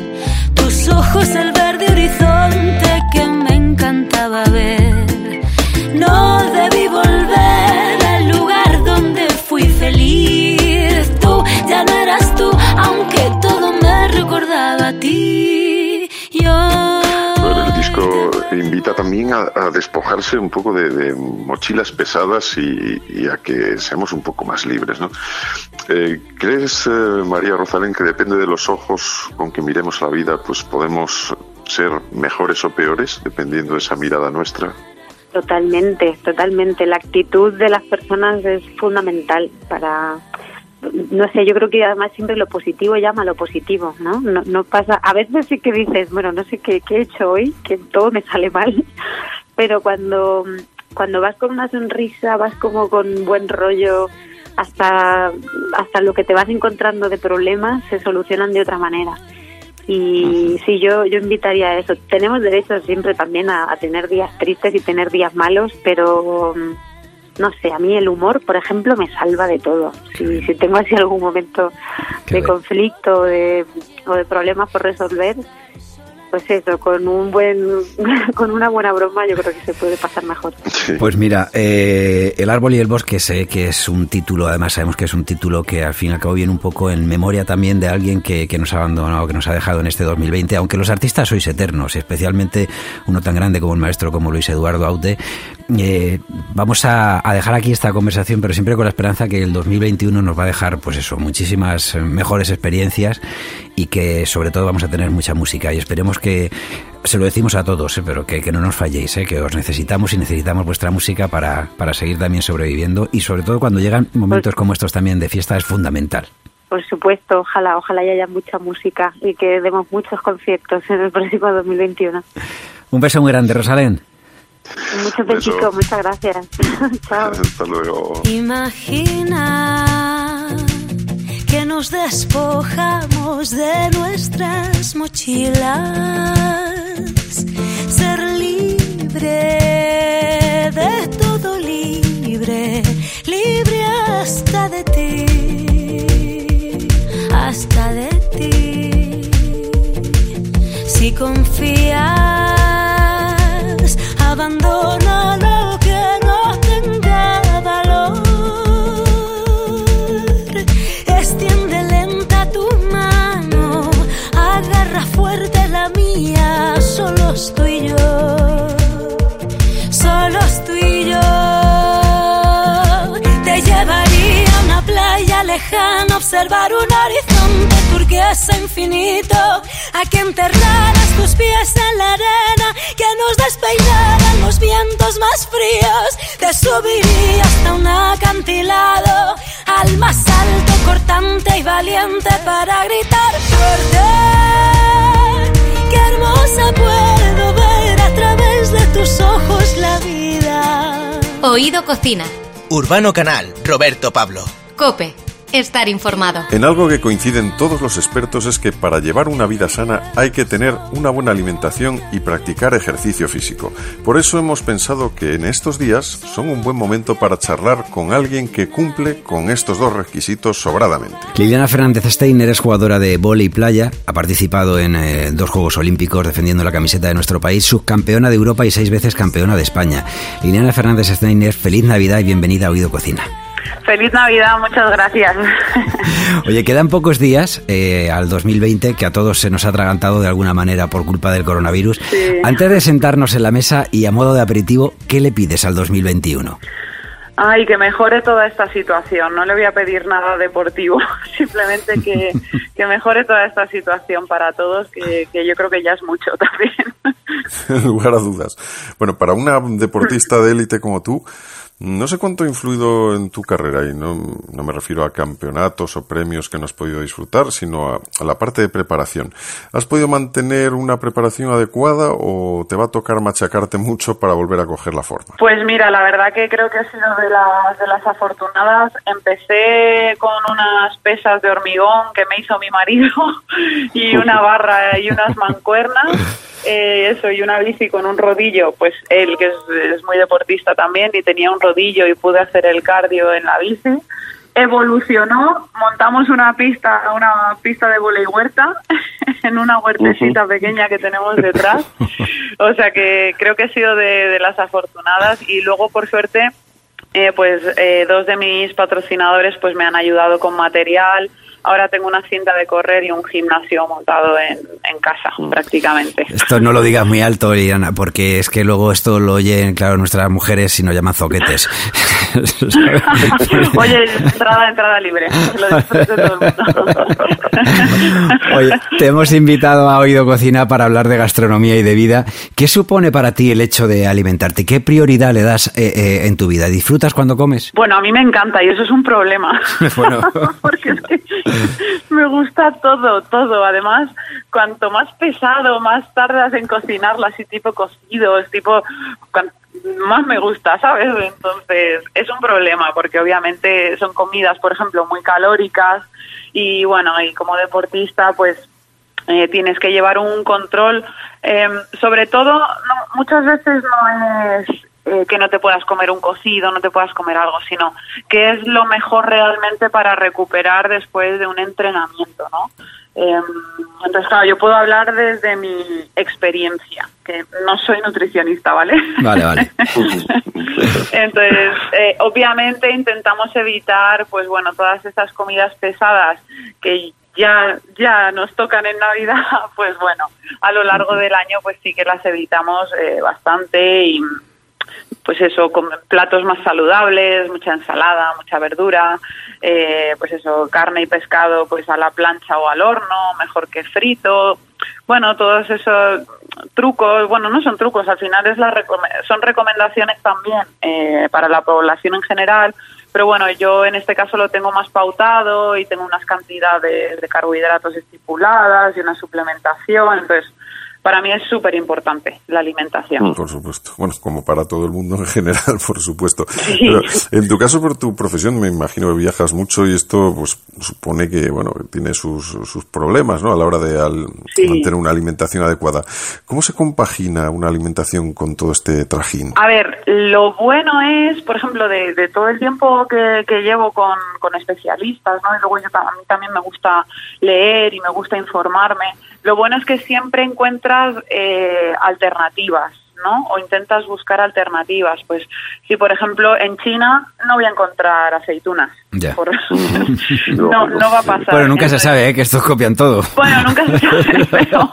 Tus ojos, el verde horizonte que me encantaba ver. No debí volver al lugar donde fui feliz. Tú ya no eras aunque todo me recordaba a ti. Yo el disco invita también a, despojarse un poco de, mochilas pesadas y, a que seamos un poco más libres. ¿no? Eh, ¿Crees, eh, María Rosalén, que depende de los ojos con que miremos la vida, pues podemos ser mejores o peores dependiendo de esa mirada nuestra? Totalmente, totalmente. La actitud de las personas es fundamental para, no sé, yo creo que además siempre lo positivo llama a lo positivo, ¿no? No, pasa, a veces sí que dices, bueno, no sé qué, qué he hecho hoy, que todo me sale mal, [laughs] pero cuando, cuando vas con una sonrisa, vas como con buen rollo, hasta, hasta lo que te vas encontrando de problemas se solucionan de otra manera. Y sí, yo, yo invitaría a eso. Tenemos derecho siempre también a, a tener días tristes y tener días malos, pero no sé, a mí el humor, por ejemplo, me salva de todo. Si, si tengo así algún momento de conflicto de, o de problemas por resolver, pues eso, con un buen, [laughs] con una buena broma yo creo que se puede pasar mejor. Pues mira, eh, El árbol y el bosque sé que es un título, además sabemos que es un título que al fin y al cabo viene un poco en memoria también de alguien que, que nos ha abandonado, que nos ha dejado en este 2020, aunque los artistas sois eternos, especialmente uno tan grande como el maestro como Luis Eduardo Aute. Eh, vamos a, a dejar aquí esta conversación, pero siempre con la esperanza que el 2021 nos va a dejar, pues eso, muchísimas mejores experiencias y que sobre todo vamos a tener mucha música y esperemos que se lo decimos a todos, ¿eh? pero que, no nos falléis, ¿eh? que os necesitamos y necesitamos vuestra música para, para seguir también sobreviviendo y sobre todo cuando llegan momentos como estos también de fiesta es fundamental. Por supuesto, ojalá, ojalá haya mucha música y que demos muchos conciertos en el próximo 2021. Un beso muy grande, Rosalén. Muchos besitos, muchas gracias. [laughs] Chao. Hasta luego. Imagina que nos despojamos de nuestras mochilas, ser libre de todo libre, libre hasta de ti, hasta de ti. Si confías, solo estoy yo. Solo estoy yo. Te llevaría a una playa lejana, observar un horizonte turquesa infinito. A que enterraras tus pies en la arena, que nos despeinaran los vientos más fríos. Te subiría hasta un acantilado, al más alto, cortante y valiente para gritar fuerte. Qué hermosa puedo ver a través de tus ojos la vida. Oído Cocina. Urbano Canal, Roberto Pablo. Cope. Estar informado. En algo que coinciden todos los expertos es que para llevar una vida sana hay que tener una buena alimentación y practicar ejercicio físico. Por eso hemos pensado que en estos días son un buen momento para charlar con alguien que cumple con estos dos requisitos sobradamente. Liliana Fernández Steiner es jugadora de vóley playa, ha participado en eh, dos Juegos Olímpicos defendiendo la camiseta de nuestro país, subcampeona de Europa y seis veces campeona de España. Liliana Fernández Steiner, feliz Navidad y bienvenida a Oído Cocina. Feliz Navidad, muchas gracias. Oye, quedan pocos días eh, al 2020 que a todos se nos ha atragantado de alguna manera por culpa del coronavirus. Sí. Antes de sentarnos en la mesa y a modo de aperitivo, ¿qué le pides al 2021? Ay, que mejore toda esta situación. No le voy a pedir nada deportivo, [laughs] simplemente que, [laughs] que mejore toda esta situación para todos, que, que yo creo que ya es mucho también. [laughs] Sin lugar a dudas. Bueno, para una deportista de élite como tú, no sé cuánto ha influido en tu carrera y no, me refiero a campeonatos o premios que no has podido disfrutar, sino a, la parte de preparación. ¿Has podido mantener una preparación adecuada o te va a tocar machacarte mucho para volver a coger la forma? Pues mira, la verdad que creo que he sido de las afortunadas. Empecé con unas pesas de hormigón que me hizo mi marido [laughs] y una barra y unas mancuernas. Eh, eso, y una bici con un rodillo, pues él, que es, es, muy deportista también, y tenía un rodillo y pude hacer el cardio en la bici. Evolucionó, montamos una pista, una pista de volei huerta, [laughs] en una huertecita uh -huh. pequeña que tenemos detrás. O sea que creo que he sido de, de las afortunadas y luego, por suerte, eh, pues eh, dos de mis patrocinadores pues me han ayudado con material, ahora tengo una cinta de correr y un gimnasio montado en, en casa, mm. prácticamente. Esto no lo digas muy alto, Liliana, porque es que luego esto lo oyen, claro, nuestras mujeres y nos llaman zoquetes. [laughs] Oye, entrada, entrada libre. Lo todo el mundo. [laughs] Oye, te hemos invitado a Oído Cocina para hablar de gastronomía y de vida. ¿Qué supone para ti el hecho de alimentarte? ¿Qué prioridad le das eh, eh, en tu vida? ¿Disfrutas cuando comes? Bueno, a mí me encanta y eso es un problema. [laughs] bueno. porque [laughs] me gusta todo, todo. Además, cuanto más pesado, más tardas en cocinarlo, así tipo cocidos, tipo más me gusta, ¿sabes? Entonces es un problema porque obviamente son comidas, por ejemplo, muy calóricas y bueno, y como deportista, pues eh, tienes que llevar un control. Eh, sobre todo, no, muchas veces no es eh, que no te puedas comer un cocido, no te puedas comer algo, sino que es lo mejor realmente para recuperar después de un entrenamiento, ¿no? Eh, entonces, claro, yo puedo hablar desde mi experiencia, que no soy nutricionista, ¿vale? Vale, vale. [laughs] [laughs] entonces, eh, obviamente intentamos evitar, pues bueno, todas esas comidas pesadas que ya ya nos tocan en Navidad, [laughs] pues bueno, a lo largo del año pues sí que las evitamos eh, bastante y pues eso, con platos más saludables, mucha ensalada, mucha verdura, eh, pues eso, carne y pescado pues a la plancha o al horno, mejor que frito. Bueno, todos esos trucos, bueno, no son trucos, al final es la son recomendaciones también eh, para la población en general, pero bueno, yo en este caso lo tengo más pautado y tengo unas cantidades de carbohidratos estipuladas y una suplementación, entonces para mí es súper importante la alimentación. Por supuesto. Bueno, como para todo el mundo [laughs] en general, por supuesto. Sí. Pero en tu caso, por tu profesión, me imagino que viajas mucho y esto pues supone que, bueno, tiene sus, sus problemas, ¿no? A la hora de al, sí. mantener una alimentación adecuada. ¿Cómo se compagina una alimentación con todo este trajín? A ver, lo bueno es, por ejemplo, de, de todo el tiempo que, que llevo con, con, especialistas, ¿no? Y luego yo, a mí también me gusta leer y me gusta informarme lo bueno es que siempre encuentras eh, alternativas. ¿no? O intentas buscar alternativas. Pues si, por ejemplo, en China no voy a encontrar aceitunas. Ya. Por- [laughs] no, no va a pasar. Bueno, nunca se sabe, ¿eh? que estos copian todo. Bueno, nunca se sabe, [laughs] pero,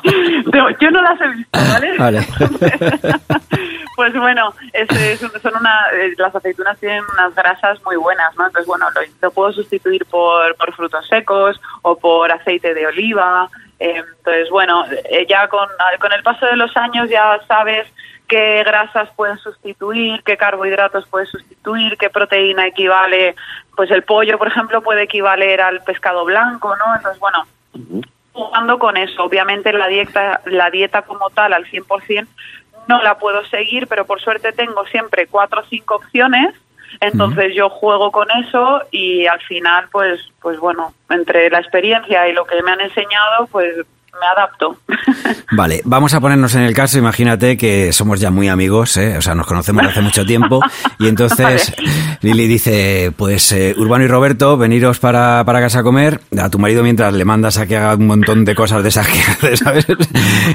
pero yo no las he visto, ¿vale? Vale. [laughs] Pues bueno, es, es son una, eh, las aceitunas tienen unas grasas muy buenas, ¿no? Entonces, bueno, lo, lo puedo sustituir por, por frutos secos o por aceite de oliva. Entonces, bueno, eh, ya con, con el paso de los años ya sabes qué grasas puedes sustituir, qué carbohidratos puedes sustituir, qué proteína equivale. Pues el pollo, por ejemplo, puede equivaler al pescado blanco, ¿no? Entonces, bueno, jugando con eso. Obviamente la dieta, la dieta como tal al 100% no la puedo seguir, pero por suerte tengo siempre cuatro o cinco opciones. Entonces yo juego con eso y al final, pues, pues bueno, entre la experiencia y lo que me han enseñado, pues me adapto. [laughs] Vale, vamos a ponernos en el caso, imagínate que somos ya muy amigos, ¿eh? o sea, nos conocemos hace mucho tiempo, y entonces [laughs] Lili dice, pues eh, Urbano y Roberto, veniros para, para casa a comer, a tu marido mientras le mandas a que haga un montón de cosas de esas que hace, [laughs] ¿sabes?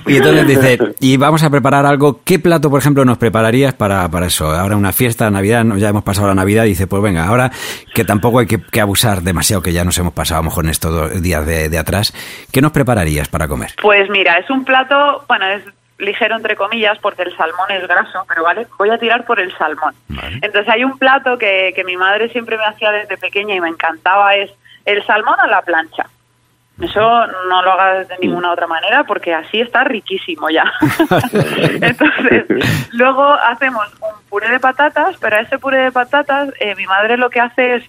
Y entonces dice, y vamos a preparar algo, ¿qué plato, por ejemplo, nos prepararías para, para eso? Ahora una fiesta, Navidad, ya hemos pasado la Navidad, y dice, pues venga, ahora que tampoco hay que, que abusar demasiado, que ya nos hemos pasado a lo mejor en estos dos días de, de atrás, ¿qué nos prepararías para comer? Pues mira, es un plato, bueno, es ligero entre comillas porque el salmón es graso, pero vale, voy a tirar por el salmón. Entonces hay un plato que, que mi madre siempre me hacía desde pequeña y me encantaba, es el salmón a la plancha. Eso no lo hagas de ninguna otra manera porque así está riquísimo ya. [laughs] Entonces, luego hacemos un puré de patatas, pero a ese puré de patatas eh, mi madre lo que hace es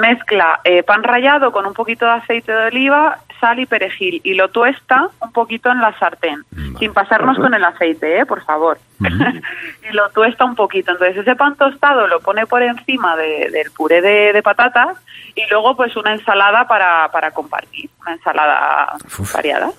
mezcla eh, pan rallado con un poquito de aceite de oliva, sal y perejil y lo tuesta un poquito en la sartén, sin pasarnos con el aceite, ¿eh? por favor. [laughs] y lo tuesta un poquito. Entonces ese pan tostado lo pone por encima de- del puré de, de patatas y luego pues una ensalada para, para compartir, una ensalada variada.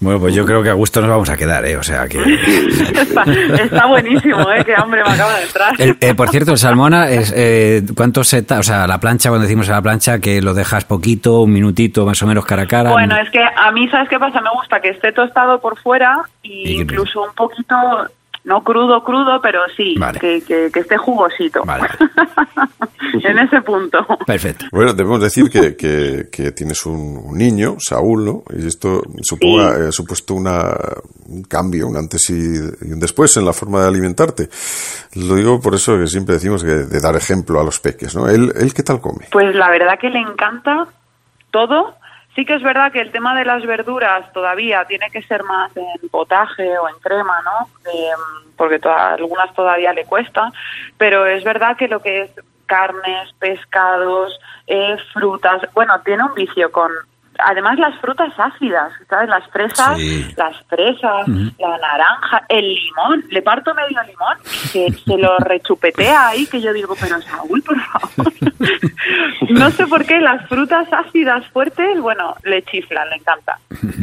Bueno, pues yo creo que a gusto nos vamos a quedar, ¿eh? O sea que... está, está buenísimo, ¿eh? qué hambre me acaba de entrar. El- eh, por cierto, el salmona, es, eh, ¿cuánto se... ta- O sea, la plancha, cuando decimos a la plancha, que lo dejas poquito, un minutito más o menos cara a cara. Bueno, es que a mí, ¿sabes qué pasa? Me gusta que esté tostado por fuera y incluso un poquito, no crudo, crudo, pero sí, que, que- que esté jugosito. [laughs] en ese punto. Perfecto. Bueno, debemos decir que, que, que tienes un, un niño, Saúl, ¿no? Y esto supongo ha supuesto una, un cambio, un antes y, y un después en la forma de alimentarte. Lo digo por eso que siempre decimos que de dar ejemplo a los peques, ¿no? ¿Él, él qué tal come? Pues la verdad que le encanta todo. Sí que es verdad que el tema de las verduras todavía tiene que ser más en potaje o en crema, ¿no? Em, porque algunas todavía le cuesta, pero es verdad que lo que es carnes, pescados, eh, frutas, bueno, tiene un vicio con además las frutas ácidas, ¿sabes? Las fresas, las fresas, la naranja, el limón, le parto medio limón y se, se lo rechupetea ahí que yo digo, pero Saúl, por favor. [laughs] No sé por qué las frutas ácidas fuertes, bueno, le chiflan, le encanta.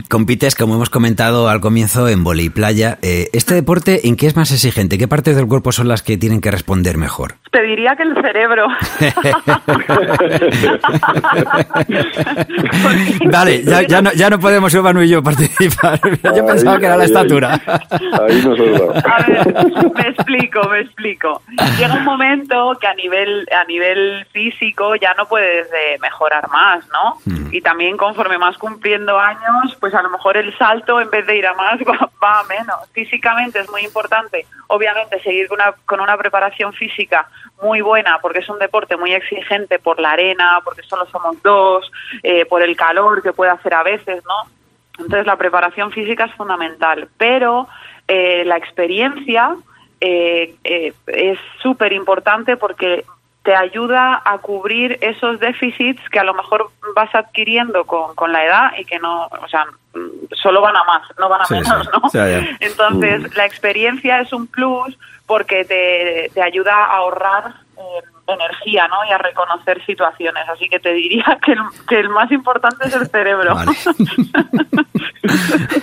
Compites, como hemos comentado al comienzo, en vóley playa. Eh, ¿Este deporte en qué es más exigente? ¿Qué partes del cuerpo son las que tienen que responder mejor? Te diría que el cerebro. [laughs] [laughs] Vale, [laughs] ya, ya no, ya no podemos Urbano y yo participar. [laughs] Yo pensaba que era la estatura. Ahí nos has dado. [laughs] A ver, me explico, me explico. Llega un momento que a nivel a nivel físico ya no puedes eh, mejorar más, ¿no? Y también conforme más cumpliendo años, pues a lo mejor el salto en vez de ir a más va, va a menos. Físicamente es muy importante, obviamente, seguir con una, con una preparación física muy buena porque es un deporte muy exigente por la arena, porque solo somos dos, eh, por el calor que puede hacer a veces, ¿no? Entonces la preparación física es fundamental, pero eh, la experiencia eh, eh, es súper importante porque te ayuda a cubrir esos déficits que a lo mejor vas adquiriendo con, con la edad y que no, o sea, mm, solo van a más, no van a Sí, menos, ¿no? Entonces, la experiencia es un plus porque te, te ayuda a ahorrar eh, energía, ¿no? Y a reconocer situaciones. Así que te diría que el, que el más importante es el cerebro. [laughs]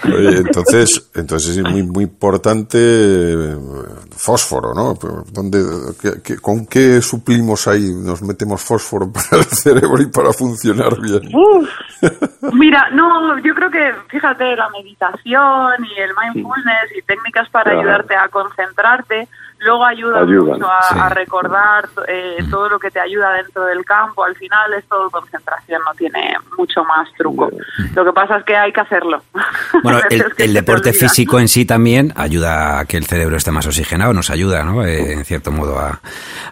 Oye, entonces, entonces es muy, muy importante eh, fósforo, ¿no? ¿Dónde, qué- qué- ¿Con qué suplimos ahí? Nos metemos fósforo [laughs] para el cerebro y para funcionar bien. Uf. Mira, no, yo creo que, fíjate, la meditación y el mindfulness y técnicas para Claro. ayudarte a concentrarte, luego Ayudan, mucho a, sí. a recordar eh, todo lo que te ayuda dentro del campo. Al final es todo concentración, no tiene mucho más truco. Lo que pasa es que hay que hacerlo. [laughs] Bueno, el, deporte físico en sí también ayuda a que el cerebro esté más oxigenado, nos ayuda, ¿no? Eh, en cierto modo, a,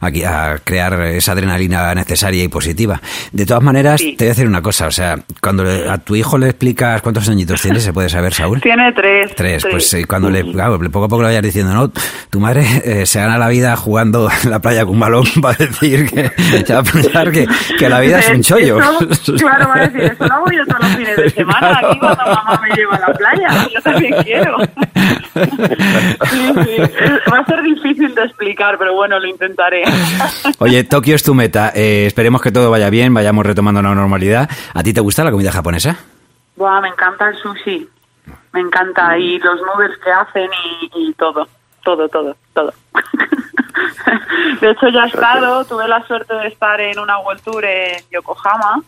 a- a crear esa adrenalina necesaria y positiva. De todas maneras, te voy a decir una cosa, o sea, cuando le- a tu hijo le explicas cuántos añitos tienes, ¿se puede saber, Saúl? [laughs] Tiene tres. Tres, pues eh, cuando le, claro, poco a poco le vayas diciendo, no, tu madre eh, se gana la vida jugando [laughs] en la playa con un balón, [laughs] va a decir que, va a pensar que, que la vida es un chollo. Eso, [laughs] claro, va a decir, eso lo hago yo todos los fines de semana aquí cuando mamá me lleva a la playa. Yo también quiero. Sí, sí. Va a ser difícil de explicar, pero bueno, lo intentaré. Oye, Tokio es tu meta. Eh, esperemos que todo vaya bien, vayamos retomando la normalidad. ¿A ti te gusta la comida japonesa? Buah, me encanta el sushi. Me encanta. Y los noodles que hacen y, y todo. Todo, todo, todo. [laughs] De hecho, ya he estado, tuve la suerte de estar en una World Tour en Yokohama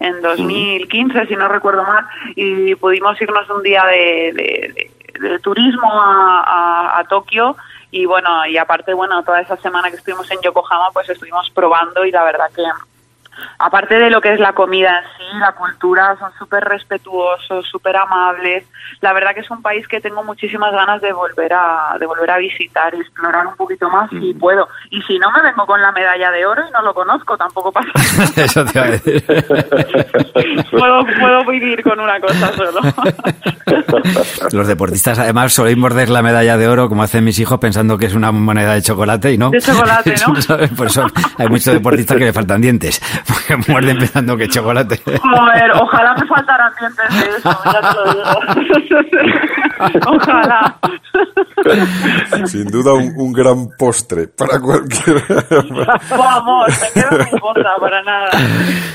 en 2015, si no recuerdo mal, y pudimos irnos un día de, de- de- de turismo a, a- a Tokio y bueno, y aparte, bueno, toda esa semana que estuvimos en Yokohama, pues estuvimos probando y la verdad que aparte de lo que es la comida en sí, la cultura, son súper respetuosos, súper amables. La verdad que es un país que tengo muchísimas ganas de volver a, de volver a visitar y explorar un poquito más si puedo. Y si no, me vengo con la medalla de oro y no lo conozco, tampoco pasa [laughs] nada. Eso te iba a decir. [laughs] puedo, puedo vivir con una cosa solo. [laughs] Los deportistas además soléis morder la medalla de oro como hacen mis hijos pensando que es una moneda de chocolate y no. De chocolate, ¿no? Eso hay muchos deportistas que le faltan dientes, porque muerden [laughs] pensando que chocolate. Joder, ojalá me faltaran dientes de eso, ya te lo digo. [laughs] ojalá. Sin duda un, un gran postre para cualquier... Vamos, me quedo sin para nada.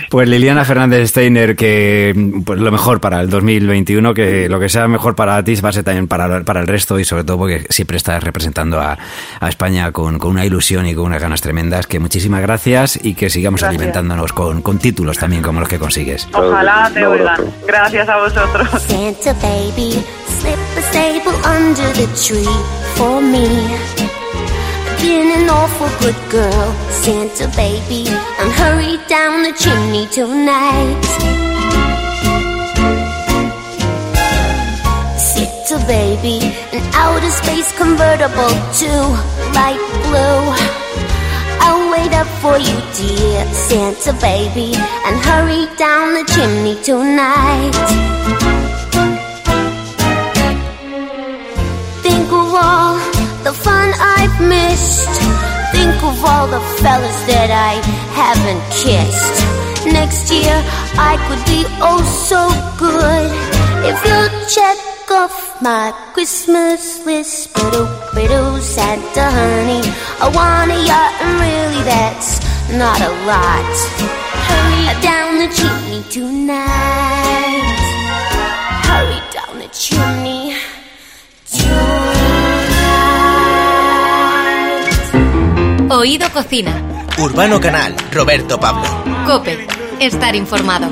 Pues Liliana Fernández Steiner, que pues lo mejor para el 2021, que lo que sea mejor para ti va a ser también para, para el resto y sobre todo porque siempre estás representando a, a España con, con una ilusión y con unas ganas tremendas. Que muchísimas gracias y que sigamos Gracias. alimentándonos con, con títulos también como los que consigues. Ojalá te oigan. Gracias a vosotros. Santa baby, slip a stable under the tree for me. Been an awful good girl, Santa baby, and hurry down the chimney tonight. Santa baby, an outer space convertible to light blue. Wait up for you, dear Santa baby, and hurry down the chimney tonight. Think of all the fun I've missed. Think of all the fellas that I haven't kissed. Next year I could be oh so good if you'll check off my Christmas list. Biddle, biddle, Santa honey, I want a yacht and really that's not a lot. Hurry down the chimney tonight. Oído Cocina. Urbano Canal, Roberto Pablo. Cope. Estar informado.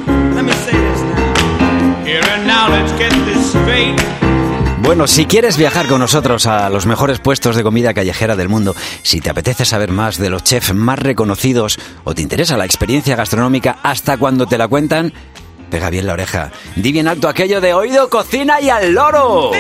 Bueno, si quieres viajar con nosotros a los mejores puestos de comida callejera del mundo, si te apetece saber más de los chefs más reconocidos o te interesa la experiencia gastronómica hasta cuando te la cuentan, pega bien la oreja. Di bien alto aquello de oído, cocina y al loro.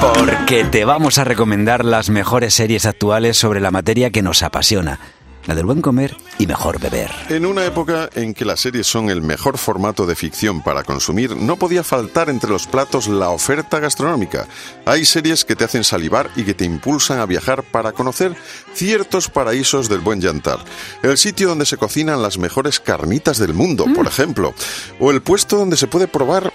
Porque te vamos a recomendar las mejores series actuales sobre la materia que nos apasiona, la del buen comer y mejor beber. En una época en que las series son el mejor formato de ficción para consumir, no podía faltar entre los platos la oferta gastronómica. Hay series que te hacen salivar y que te impulsan a viajar para conocer ciertos paraísos del buen yantar. El sitio donde se cocinan las mejores carnitas del mundo, por ejemplo. O el puesto donde se puede probar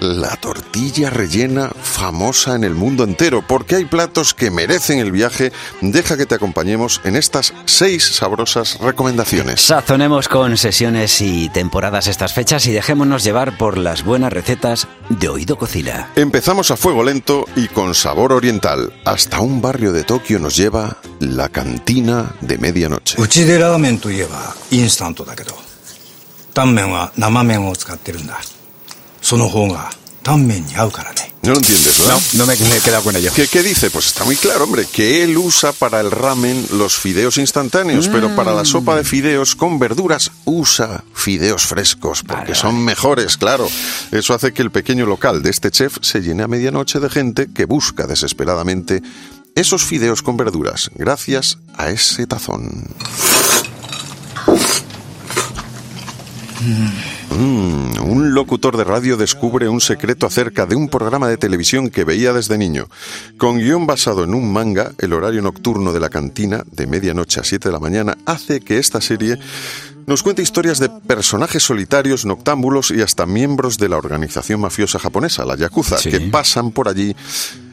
la tortilla rellena famosa en el mundo entero, porque hay platos que merecen el viaje. Deja que te acompañemos en estas seis sabrosas recomendaciones. Sazonemos con sesiones y temporadas estas fechas y dejémonos llevar por las buenas recetas de Oído Cocina. Empezamos a fuego lento y con sabor oriental. Hasta un barrio de Tokio nos lleva la cantina de medianoche. うちでラーメンといえばインスタントだけどタンメンは生麺を使ってるんだ その方がタンメンに合うからね No lo entiendes, ¿verdad? No, no me, me he quedado con ello. ¿Qué, ¿Qué dice? Pues está muy claro, hombre, que él usa para el ramen los fideos instantáneos, pero para la sopa de fideos con verduras usa fideos frescos, porque son mejores, claro. Eso hace que el pequeño local de este chef se llene a medianoche de gente que busca desesperadamente esos fideos con verduras, gracias a ese tazón. Mm, un locutor de radio descubre un secreto acerca de un programa de televisión que veía desde niño. Con guion basado en un manga, el horario nocturno de la cantina, de medianoche a 7 de la mañana, hace que esta serie nos cuente historias de personajes solitarios, noctámbulos y hasta miembros de la organización mafiosa japonesa, la Yakuza, Sí. que pasan por allí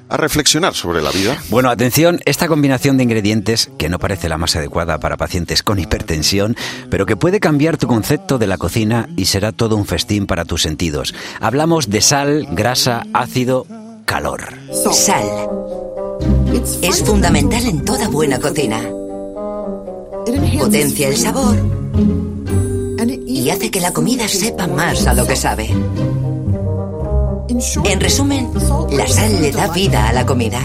a reflexionar sobre la vida. Bueno, atención, esta combinación de ingredientes, que no parece la más adecuada para pacientes con hipertensión, pero que puede cambiar tu concepto de la cocina y será todo un festín para tus sentidos. Hablamos de sal, grasa, ácido, calor. Sal. Es fundamental en toda buena cocina. Potencia el sabor y hace que la comida sepa más a lo que sabe. En resumen, la sal le da vida a la comida.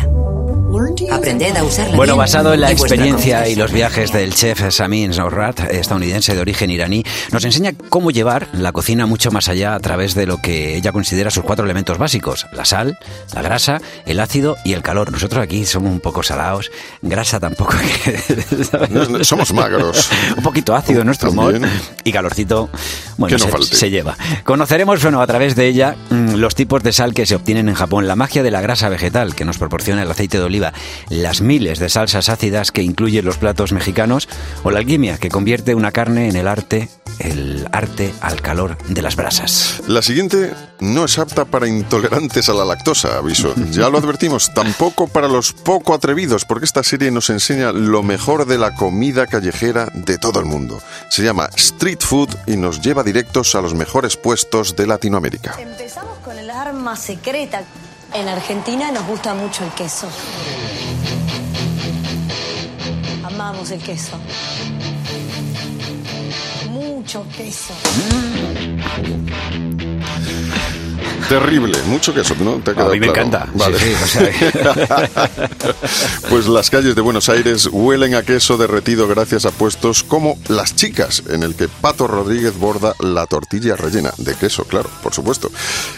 Aprended a usarla Bueno, bien basado en la experiencia y los viajes del chef Samin Zohrat, estadounidense de origen iraní, nos enseña cómo llevar la cocina mucho más allá a través de lo que ella considera sus cuatro elementos básicos: la sal, la grasa, el ácido y el calor. Nosotros aquí somos un poco salados, grasa tampoco. [laughs] no, somos magros. [laughs] un poquito ácido en nuestro humor y calorcito, bueno, Que no se, se lleva. Conoceremos, bueno, a través de ella mm, los tipos de sal que se obtienen en Japón, la magia de la grasa vegetal que nos proporciona el aceite de oliva, las miles de salsas ácidas que incluyen los platos mexicanos o la alquimia que convierte una carne en el arte, el arte al calor de las brasas. La siguiente no es apta para intolerantes a la lactosa, aviso. [laughs] Ya lo advertimos, tampoco para los poco atrevidos, porque esta serie nos enseña lo mejor de la comida callejera de todo el mundo. Se llama Street Food y nos lleva directos a los mejores puestos de Latinoamérica. Empezamos con el arma secreta. En Argentina nos gusta mucho el queso. Amamos el queso. Mucho queso. Terrible, mucho queso, ¿no? ¿Te ha A quedado mí me claro? encanta. Vale. Sí, sí, o sea, [laughs] [laughs] pues las calles de Buenos Aires huelen a queso derretido gracias a puestos como Las Chicas, en el que Pato Rodríguez borda la tortilla rellena de queso, claro, por supuesto.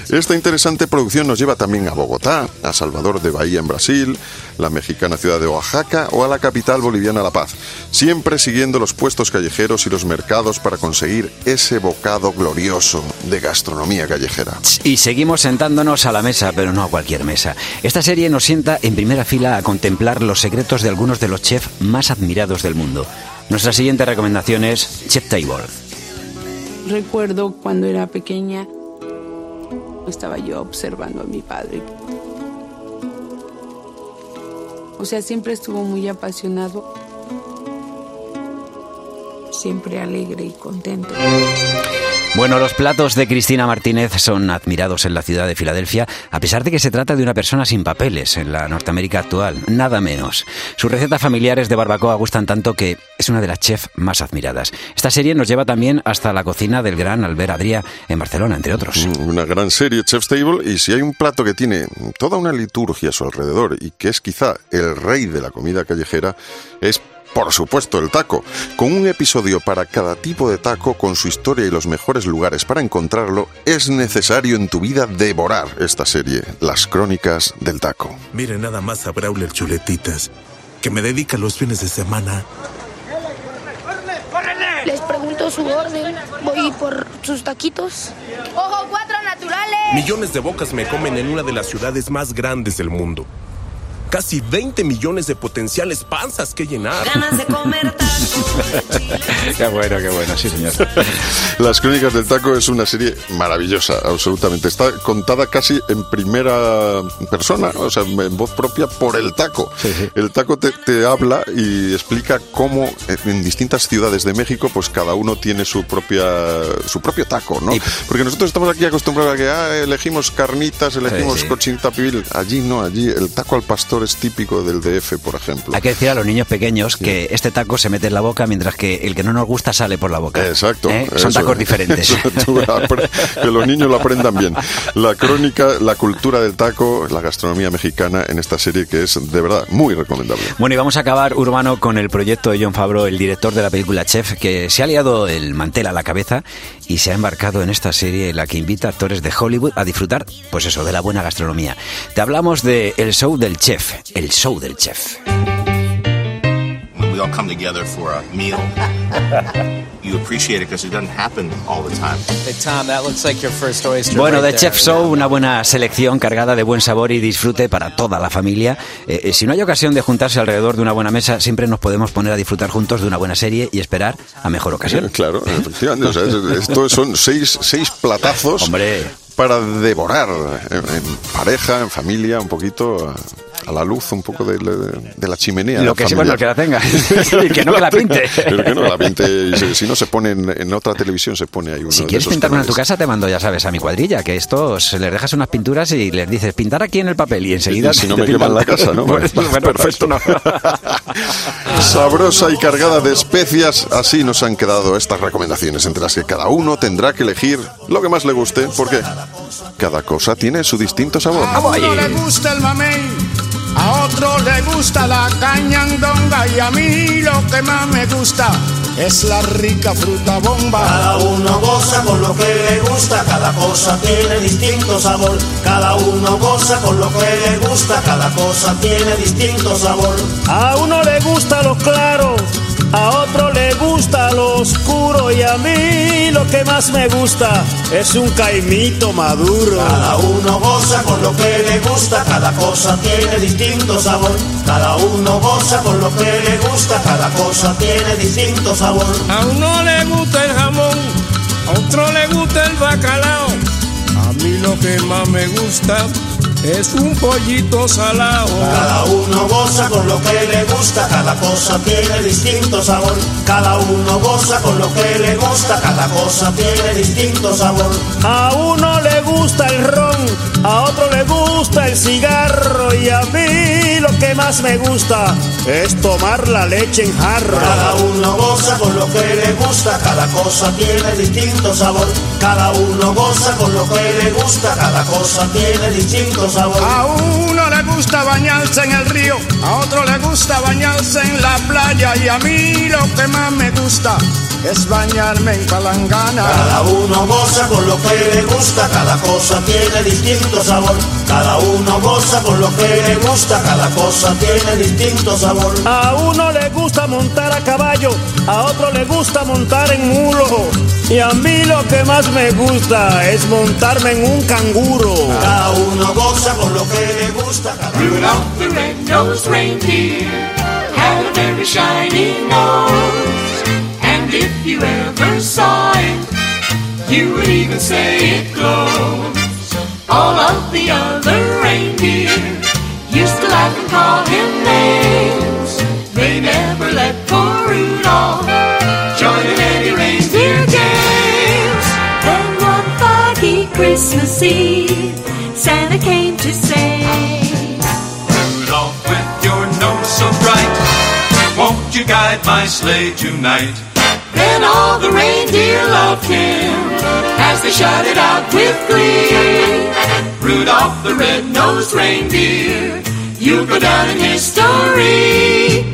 Esta interesante producción nos lleva también a Bogotá, a Salvador de Bahía en Brasil, la mexicana ciudad de Oaxaca o a la capital boliviana La Paz, siempre siguiendo los puestos callejeros y los mercados para conseguir ese bocado glorioso de gastronomía callejera. Y seguimos sentándonos a la mesa, pero no a cualquier mesa. Esta serie nos sienta en primera fila a contemplar los secretos de algunos de los chefs más admirados del mundo. Nuestra siguiente recomendación es Chef Table. Recuerdo cuando era pequeña, estaba yo observando a mi padre. O sea, siempre estuvo muy apasionado, siempre alegre y contento. Bueno, los platos de Cristina Martínez son admirados en la ciudad de Filadelfia, a pesar de que se trata de una persona sin papeles en la Norteamérica actual, nada menos. Sus recetas familiares de barbacoa gustan tanto que es una de las chefs más admiradas. Esta serie nos lleva también hasta la cocina del gran Albert Adrià en Barcelona, entre otros. Mm, Una gran serie, Chef's Table, y si hay un plato que tiene toda una liturgia a su alrededor y que es quizá el rey de la comida callejera, es por supuesto el taco, con un episodio para cada tipo de taco con su historia y los mejores lugares para encontrarlo, es necesario en tu vida devorar esta serie, Las Crónicas del Taco. Mire nada más a Brawler Chuletitas, que me dedica los fines de semana. Les pregunto su orden. Voy por sus taquitos. ¡Ojo, cuatro naturales! Millones de bocas me comen en una de las ciudades más grandes del mundo. Casi 20 millones de potenciales panzas que llenar. Ganas de comer [laughs] qué bueno, qué bueno, sí, señor. [laughs] Las Crónicas del Taco es una serie maravillosa, absolutamente. Está contada casi en primera persona, o sea, en voz propia por el taco. El taco te, te habla y explica cómo en distintas ciudades de México, pues cada uno tiene su propia su propio taco, ¿no? Porque nosotros estamos aquí acostumbrados a que ah, elegimos carnitas, elegimos Sí. cochinita pibil. Allí no, allí el taco al pastor es típico del DF, por ejemplo. Hay que decir a los niños pequeños que este taco se mete en la boca mientras que el que no nos gusta sale por la boca. Exacto. ¿Eh? Son eso- tacos diferentes. [laughs] eso que los niños lo aprendan bien. La crónica, la cultura del taco, la gastronomía mexicana en esta serie que es de verdad muy recomendable. Bueno, y vamos a acabar, Urbano, con el proyecto de John Favreau, el director de la película Chef, que se ha liado el mantel a la cabeza y se ha embarcado en esta serie en la que invita a actores de Hollywood a disfrutar, pues eso, de la buena gastronomía. Te hablamos de El Show del Chef, el show del chef. We all come together for a meal, [laughs] you appreciate it because it doesn't happen all the time. Hey, Tom, that looks like your first oyster. Bueno, right de there. Chef Show, una buena selección cargada de buen sabor y disfrute para toda la familia. Eh, eh, si no hay ocasión de juntarse alrededor de una buena mesa, siempre nos podemos poner a disfrutar juntos de una buena serie y esperar a mejor ocasión. Claro, efectivamente. o sea, esto son seis, seis platazos para devorar en, en pareja, en familia, un poquito a, la luz, un poco de, la- de la chimenea. Lo que sí, bueno, que la tenga. [laughs] [laughs] Y que no que la pinte. [laughs] Pero que no la pinte. Y si, si no se pone en, en otra televisión, se pone ahí uno Si de quieres pintar una en tu casa, te mando, ya sabes, a mi cuadrilla, que estos les dejas unas pinturas y les dices, pintar aquí en el papel y enseguida... Y si no te me queman la casa, ¿no? Pues, bueno, Perfecto. Sabrosa y cargada de especias, así nos han quedado estas recomendaciones, entre las que cada uno tendrá que elegir lo que más le guste, porque cada cosa tiene su distinto sabor. A uno le gusta el mamey, a otro le gusta la cañandonga y a mí lo que más me gusta es la rica fruta bomba. Cada uno goza con lo que le gusta, cada cosa tiene distinto sabor. Cada uno goza con lo que le gusta, cada cosa tiene distinto sabor. A uno le gusta lo claro, a otro le gusta lo oscuro y a mí lo que más me gusta es un caimito maduro. Cada uno goza con lo que le gusta, cada cosa tiene distinto sabor. Cada uno goza con lo que le gusta, cada cosa tiene distinto sabor. A uno le gusta el jamón, a otro le gusta el bacalao. A mí lo que más me gusta es un pollito salado. Cada uno goza con lo que le gusta, cada cosa tiene distinto sabor. Cada uno goza con lo que le gusta, cada cosa tiene distinto sabor. A uno le gusta el ron, a otro le gusta el cigarro y a mí lo que más me gusta es tomar la leche en jarra. Cada uno goza con lo que le gusta, cada cosa tiene distinto sabor. Cada uno goza con lo que le gusta, cada cosa tiene distinto sabor. A uno le gusta bañarse en el río, a otro le gusta bañarse en la playa y a mí lo que más me gusta es bañarme en palangana. Cada uno goza con lo que le gusta, cada cosa tiene distinto sabor. Cada uno goza con lo que le gusta, cada cosa tiene distinto sabor. A uno le gusta montar a caballo, a otro le gusta montar en mulo. Y a mí lo que más me gusta es montarme en un canguro. Cada uno goza con lo que le gusta, cada Rudolph the red-nosed reindeer had a very shiny nose. If you ever saw it, you would even say it glows. All of the other reindeer used to laugh and call him names. They never let poor Rudolph join in any reindeer games. Then one foggy Christmas Eve, Santa came to say, Rudolph, with your nose so bright, won't you guide my sleigh tonight? Then all the reindeer loved him as they shouted out with glee. Rudolph the red-nosed reindeer, you'll go down in history.